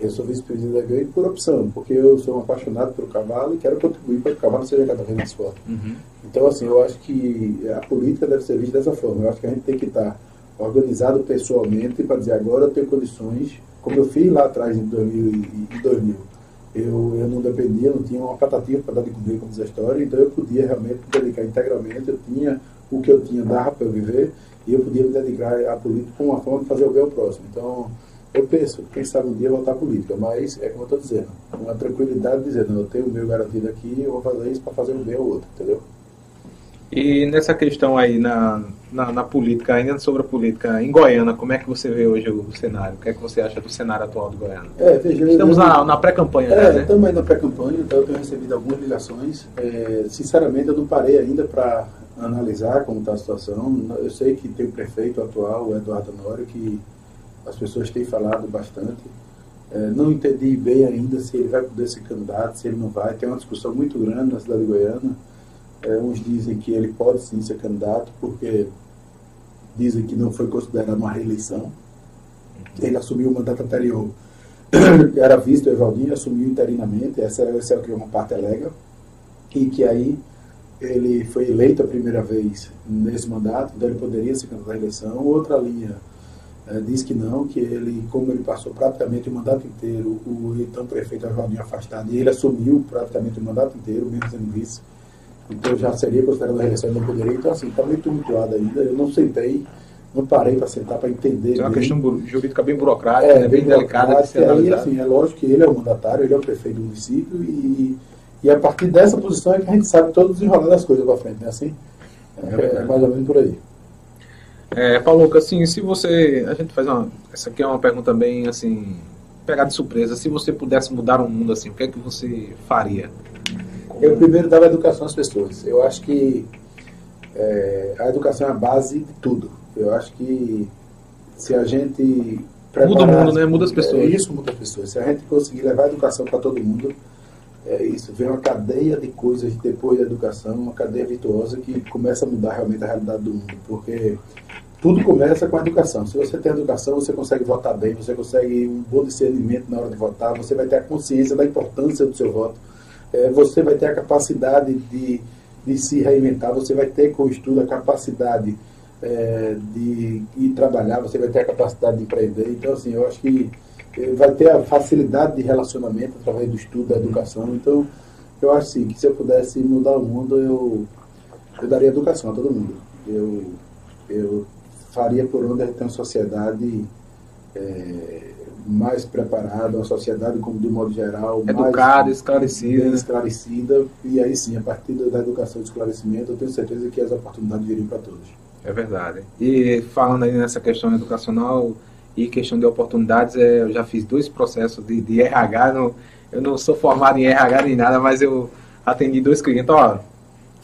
Eu sou vice-presidente da BQM por opção, porque eu sou um apaixonado pelo cavalo e quero contribuir para que o cavalo seja cada vez mais forte. Uhum. Então, assim, eu acho que a política deve ser vista dessa forma. Eu acho que a gente tem que estar organizado pessoalmente para dizer agora eu tenho condições, como eu fiz lá atrás em 2000, em 2000 eu, eu não dependia, não tinha uma patativa para dar de comer, como diz a história, então eu podia realmente me dedicar integralmente, eu tinha o que eu tinha, dava para eu viver, e eu podia me dedicar à política com uma forma de fazer o bem ao próximo. Então, eu penso, quem sabe um dia voltar à política, mas é como eu estou dizendo, uma tranquilidade de dizer, eu tenho o meu garantido aqui, eu vou fazer isso para fazer o bem ao outro, entendeu? E nessa questão aí na, na, na, política, ainda sobre a política em Goiânia, como é que você vê hoje o cenário? O que é que você acha do cenário atual do Goiânia? É, veja, Estamos eu, na, na pré-campanha, é, né? Estamos aí na pré-campanha, então eu tenho recebido algumas ligações. É, sinceramente, eu não parei ainda para analisar como está a situação. Eu sei que tem o prefeito atual, o Eduardo Nório, que as pessoas têm falado bastante. É, não entendi bem ainda se ele vai poder ser candidato, se ele não vai. Tem uma discussão muito grande na cidade de Goiânia é, uns dizem que ele pode sim ser candidato, porque dizem que não foi considerado uma reeleição. Ele assumiu o mandato anterior, era visto Evaldinho, assumiu interinamente, essa, essa é o que uma parte alega, e que aí ele foi eleito a primeira vez nesse mandato, então ele poderia ser candidato à reeleição. Outra linha é, diz que não, que ele, como ele passou praticamente o mandato inteiro, o então prefeito Evaldinho afastado, e ele assumiu praticamente o mandato inteiro, menos sendo vice, então já seria considerado a reeleição, não poderia. Então, assim, está muito tumultuado ainda. Eu não sentei, não parei para sentar para entender. É uma questão jurídica bem burocrática, é, né? bem, bem delicada de ser assim, é lógico que ele é o mandatário, ele é o prefeito do município e, e a partir dessa posição é que a gente sabe todo o desenrolar das coisas para frente, né? Assim, é, é, mais ou menos por aí. É, Paulo, assim, se você. A gente faz uma. Essa aqui é uma pergunta bem assim. Pegar de surpresa. Se você pudesse mudar o mundo, assim, o que é que você faria? Eu primeiro dava educação às pessoas. Eu acho que é, a educação é a base de tudo. Eu acho que se a gente muda o mundo, né? Muda as pessoas. É, isso muda as pessoas. Se a gente conseguir levar a educação para todo mundo, é isso. Vem uma cadeia de coisas depois da educação, uma cadeia virtuosa que começa a mudar realmente a realidade do mundo. Porque tudo começa com a educação. Se você tem educação, você consegue votar bem, você consegue um bom discernimento na hora de votar, você vai ter a consciência da importância do seu voto é, você vai ter a capacidade de, de se reinventar, você vai ter com o estudo a capacidade é, de ir trabalhar, você vai ter a capacidade de empreender. Então, assim, eu acho que eh, vai ter a facilidade de relacionamento através do estudo, da educação. Então, eu acho sim, que se eu pudesse mudar o mundo, eu, eu daria educação a todo mundo. Eu, eu faria por onde tem uma sociedade é, mais preparada, uma sociedade, como de modo geral, educada, mais, esclarecida. Bem esclarecida. E aí sim, a partir da educação e esclarecimento, eu tenho certeza que as oportunidades viriam para todos. É verdade. E falando aí nessa questão educacional e questão de oportunidades, é, eu já fiz dois processos de, de RH. No, eu não sou formado em RH nem nada, mas eu atendi dois clientes. Ó,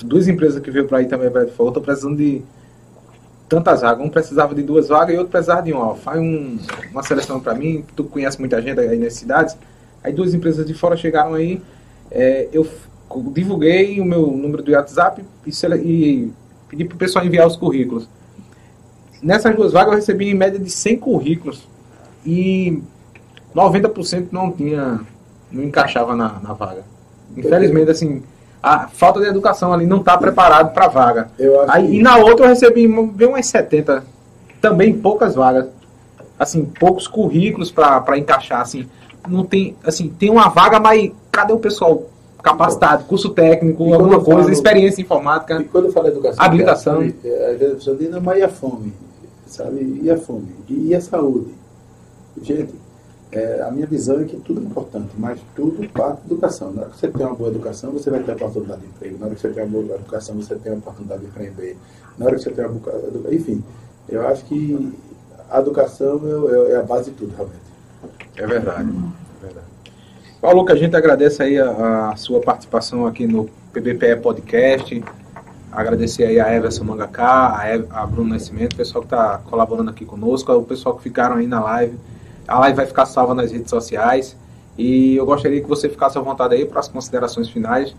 duas empresas que veio para aí também, falou, estou precisando de tantas vagas. Um precisava de duas vagas e outro precisava de uma. Ó, faz um, uma seleção para mim, tu conhece muita gente aí nas cidades. Aí duas empresas de fora chegaram aí, é, eu divulguei o meu número do WhatsApp e, e pedi para o pessoal enviar os currículos. Nessas duas vagas eu recebi em média de 100 currículos e 90% não tinha, não encaixava na, na vaga. Infelizmente, assim, a falta de educação ali não está preparado para a vaga. Aí, que... E na outra eu recebi bem umas 70, também poucas vagas. Assim, poucos currículos para encaixar, assim. Não tem, assim, tem uma vaga, mas cadê o pessoal capacitado, curso técnico, alguma coisa, falo, experiência informática. E quando eu falo educação, habilitação. Às vezes a pessoa diz, mas e a fome? Sabe? E a fome? E a saúde? Gente, é, a minha visão é que tudo é importante, mas tudo parte da educação. Na hora que você tem uma boa educação, você vai ter a oportunidade de emprego. Na hora que você tem uma boa educação, você tem a oportunidade de empreender. Na hora que você tem uma educação, enfim, eu acho que a educação é, é, a base de tudo, realmente. É verdade. É verdade. Paulo, que a gente agradece aí a, a, sua participação aqui no PBPE Podcast. Agradecer aí a Everson Mangaká, a, a Bruno Nascimento, o pessoal que está colaborando aqui conosco, o pessoal que ficaram aí na live. A live vai ficar salva nas redes sociais. E eu gostaria que você ficasse à vontade aí para as considerações finais.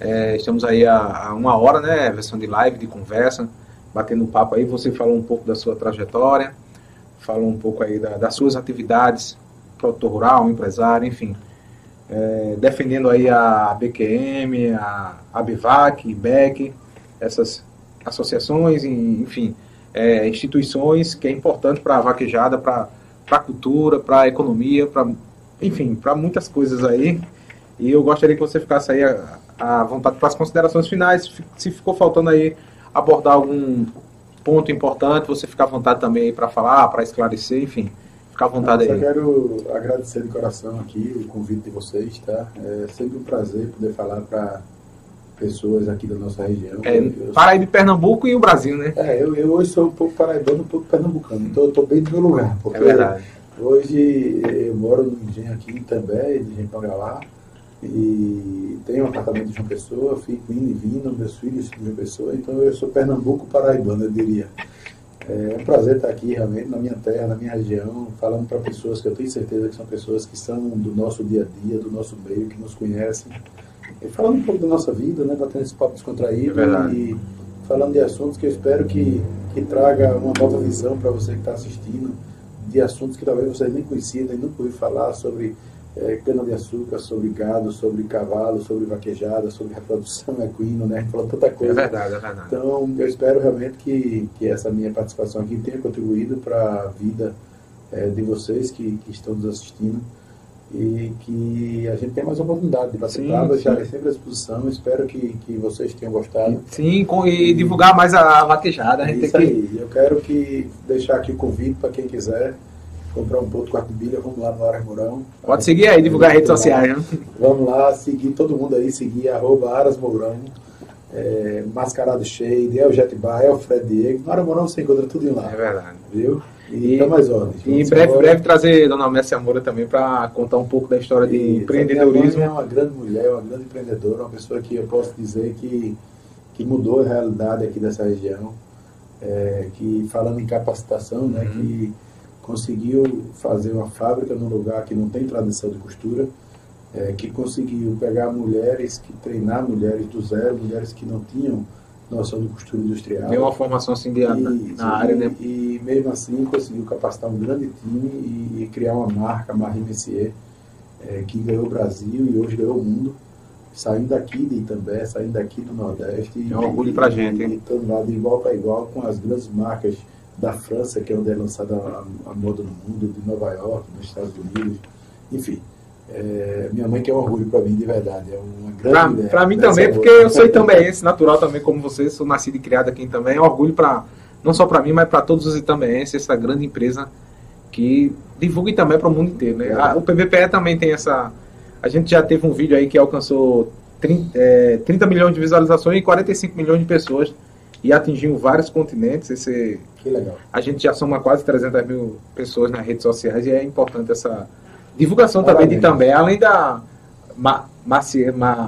É, estamos aí a, uma hora, né? Versão de live, de conversa, batendo papo aí. Você falou um pouco da sua trajetória, falou um pouco aí da, das suas atividades, produtor rural, empresário, enfim. É, defendendo aí a BQM, a, a BIVAC, IBEC, essas associações, enfim, é, instituições que é importante para a vaquejada, para para a cultura, para a economia, para enfim, para muitas coisas aí. E eu gostaria que você ficasse aí à, vontade para as considerações finais. Se ficou faltando aí abordar algum ponto importante, você fica à vontade também para falar, para esclarecer, enfim. Fica à vontade eu aí. Eu quero agradecer de coração aqui o convite de vocês, tá? É sempre um prazer poder falar para pessoas aqui da nossa região. É, Paraíba e Pernambuco e o Brasil, né? É, eu, eu hoje sou um pouco paraibano, um pouco pernambucano, então eu estou bem no meu lugar. Porque é verdade. Hoje eu moro no engenho aqui também, de Engenho Pangalá, e tenho um apartamento de João Pessoa, fico indo e vindo, meus filhos de João Pessoa, então eu sou Pernambuco paraibano, eu diria. É um prazer estar aqui realmente na minha terra, na minha região, falando para pessoas que eu tenho certeza que são pessoas que são do nosso dia a dia, do nosso meio, que nos conhecem e falando um pouco da nossa vida, né, batendo esse papo descontraído é e falando de assuntos que eu espero que, que traga uma nova visão para você que está assistindo, de assuntos que talvez você nem conhecia, nem nunca ouviu falar sobre é, cana-de-açúcar, sobre gado, sobre cavalo, sobre vaquejada, sobre reprodução equina, né? Falando tanta coisa. É verdade, é verdade. Então, eu espero realmente que, que essa minha participação aqui tenha contribuído para a vida é, de vocês que, que estão nos assistindo e que a gente tenha mais oportunidade de bater papo, deixar sempre à disposição. Espero que, que vocês tenham gostado. Sim, com, e, e divulgar mais a vaquejada. A gente isso tem que... aí. Eu quero que deixar aqui o convite para quem quiser comprar um ponto quarto bilha, vamos lá no Aras Mourão. Pode seguir aí, divulgar redes sociais. Né? Vamos lá, seguir todo mundo aí, seguir arroba Aras Mourão. É, Mascarado Shade, o Jet Bar, o Fred Diego. No Aras Mourão você encontra tudo lá. É verdade. Viu? E, mais ordens. E em breve, breve trazer Dona Messi Amora também para contar um pouco da história de e, empreendedorismo. é uma grande mulher, uma grande empreendedora, uma pessoa que eu posso dizer que, que mudou a realidade aqui dessa região. É, que falando em capacitação, né, uhum. que conseguiu fazer uma fábrica num lugar que não tem tradição de costura, é, que conseguiu pegar mulheres, que treinar mulheres do zero, mulheres que não tinham noção de costura industrial. Tem uma formação assim de, e, na área, né? E mesmo assim conseguiu capacitar um grande time e, e criar uma marca, a Marie Messier, é, que ganhou o Brasil e hoje ganhou o mundo. saindo daqui de Itambé, saindo daqui do Nordeste. É um orgulho pra gente, hein? E estando lá de igual para igual com as grandes marcas da França, que é onde é lançada a, a moda no mundo, de Nova York, dos Estados Unidos, enfim. É, minha mãe que é um orgulho para mim, de verdade. É uma grande pra mim também, porque eu sou itambeense, natural também como você, sou nascido e criado aqui também. É um orgulho para não só para mim, mas para todos os itambeenses, essa grande empresa que divulga também para o mundo inteiro. Né? A, o PVPE também tem essa. A gente já teve um vídeo aí que alcançou 30, é, 30 milhões de visualizações e 45 milhões de pessoas e atingiu vários continentes. Esse, Que legal. a gente já soma quase 300 mil pessoas nas redes sociais e é importante essa divulgação também de também, além da Ma, Ma,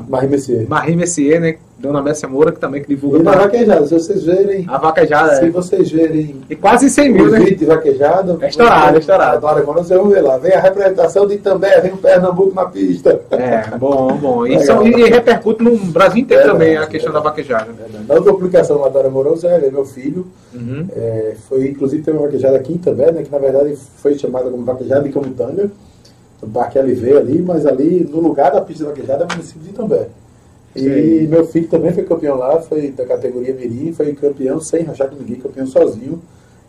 Marie Messier. Marie Messier, né? Dona Messia Moura, que também que divulga E pra- vaquejada, se vocês verem, a vaquejada. se é. vocês verem E quase 100 mil, né? de vaquejada, É estourado, é estourado. Agora, quando você vai ver lá, vem a representação de Itambé, vem o Pernambuco na pista. É, bom, bom. E, são- e repercute no Brasil inteiro É também a questão da vaquejada. Na outra publicação lá da Dora Moroso, é meu filho, Uhum. É, foi inclusive tem uma vaquejada aqui também, né, que na verdade foi chamada como vaquejada de Camutanga, no Parque LV ali, mas ali no lugar da pista de vaquejada é o município de Itambé. E Sim. meu filho também foi campeão lá, foi da categoria Mirim, foi campeão sem rachar com ninguém, campeão sozinho.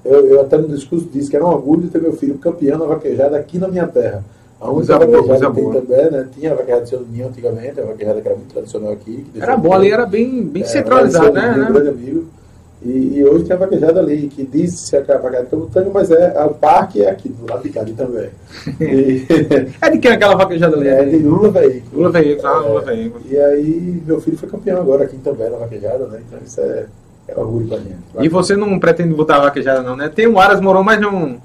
Eu, eu até no discurso disse que era um orgulho de ter meu filho campeão na vaquejada aqui na minha terra. A única boa, vaquejada que tem boa. também, né? Tinha a vaquejada de seu Ninho antigamente, a vaquejada que era muito tradicional aqui. Era bom ali, era bem, bem é, centralizado, né? de Um grande amigo. E, e hoje tem a vaquejada ali, que diz se é a vaquejada de Camutanga, mas é, o parque é aqui, do lado de cá também. E, É de quem aquela vaquejada ali? é de Lula Veículo. Lula Veículo, ah, Lula É, Veículo. E aí, meu filho foi campeão agora aqui também na vaquejada, né? Então isso é, é orgulho pra gente. E você não pretende botar a vaquejada, não, né? Tem o Aras Moron, mas não.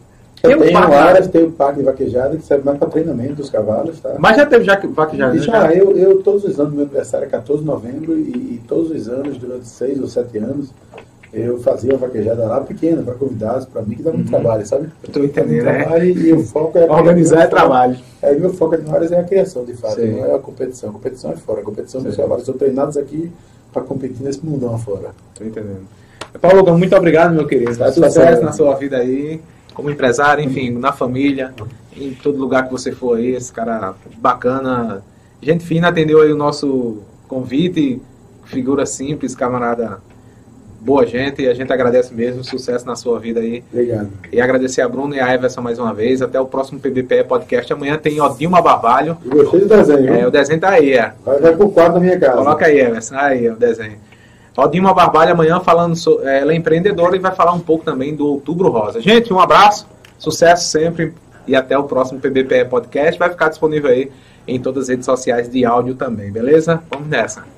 Tem Eu um tenho áreas, tem o parque de vaquejada que serve mais para treinamento dos cavalos, tá? Mas já teve já vaquejada, E né? já, eu, eu todos os anos, meu aniversário é 14 de novembro, e, e todos os anos, durante seis ou sete anos, eu fazia uma vaquejada lá pequena, para convidados, para mim, que dá muito trabalho, sabe? Eu tô entendendo, né? trabalho e, e o foco é. Organizar é trabalho. É, meu foco no Áreas é a criação, de fato, Sim. não é a competição. A competição é fora. A competição dos cavalos são treinados aqui para competir nesse mundão afora. Tô entendendo. Paulo, muito obrigado, meu querido. Satisfação, Sucesso né? na sua vida aí, como empresário, enfim, na família, em todo lugar que você for aí, esse cara bacana. Gente fina atendeu aí o nosso convite, figura simples, camarada, boa gente, e a gente agradece mesmo, sucesso na sua vida aí. Obrigado. E agradecer a Bruno e a Everson mais uma vez. Até o próximo PBPE Podcast. Amanhã tem Odilma Barbalho. E gostei do desenho. É, o desenho tá aí, é. Vai, vai pro quadro da minha casa. Coloca aí, Emerson. Aí, o desenho. Odilma Barbalho amanhã falando. So, é, ela é empreendedora e vai falar um pouco também do Outubro Rosa. Gente, um abraço, sucesso sempre e até o próximo PBPE Podcast. Vai ficar disponível aí em todas as redes sociais de áudio também, beleza? Vamos nessa.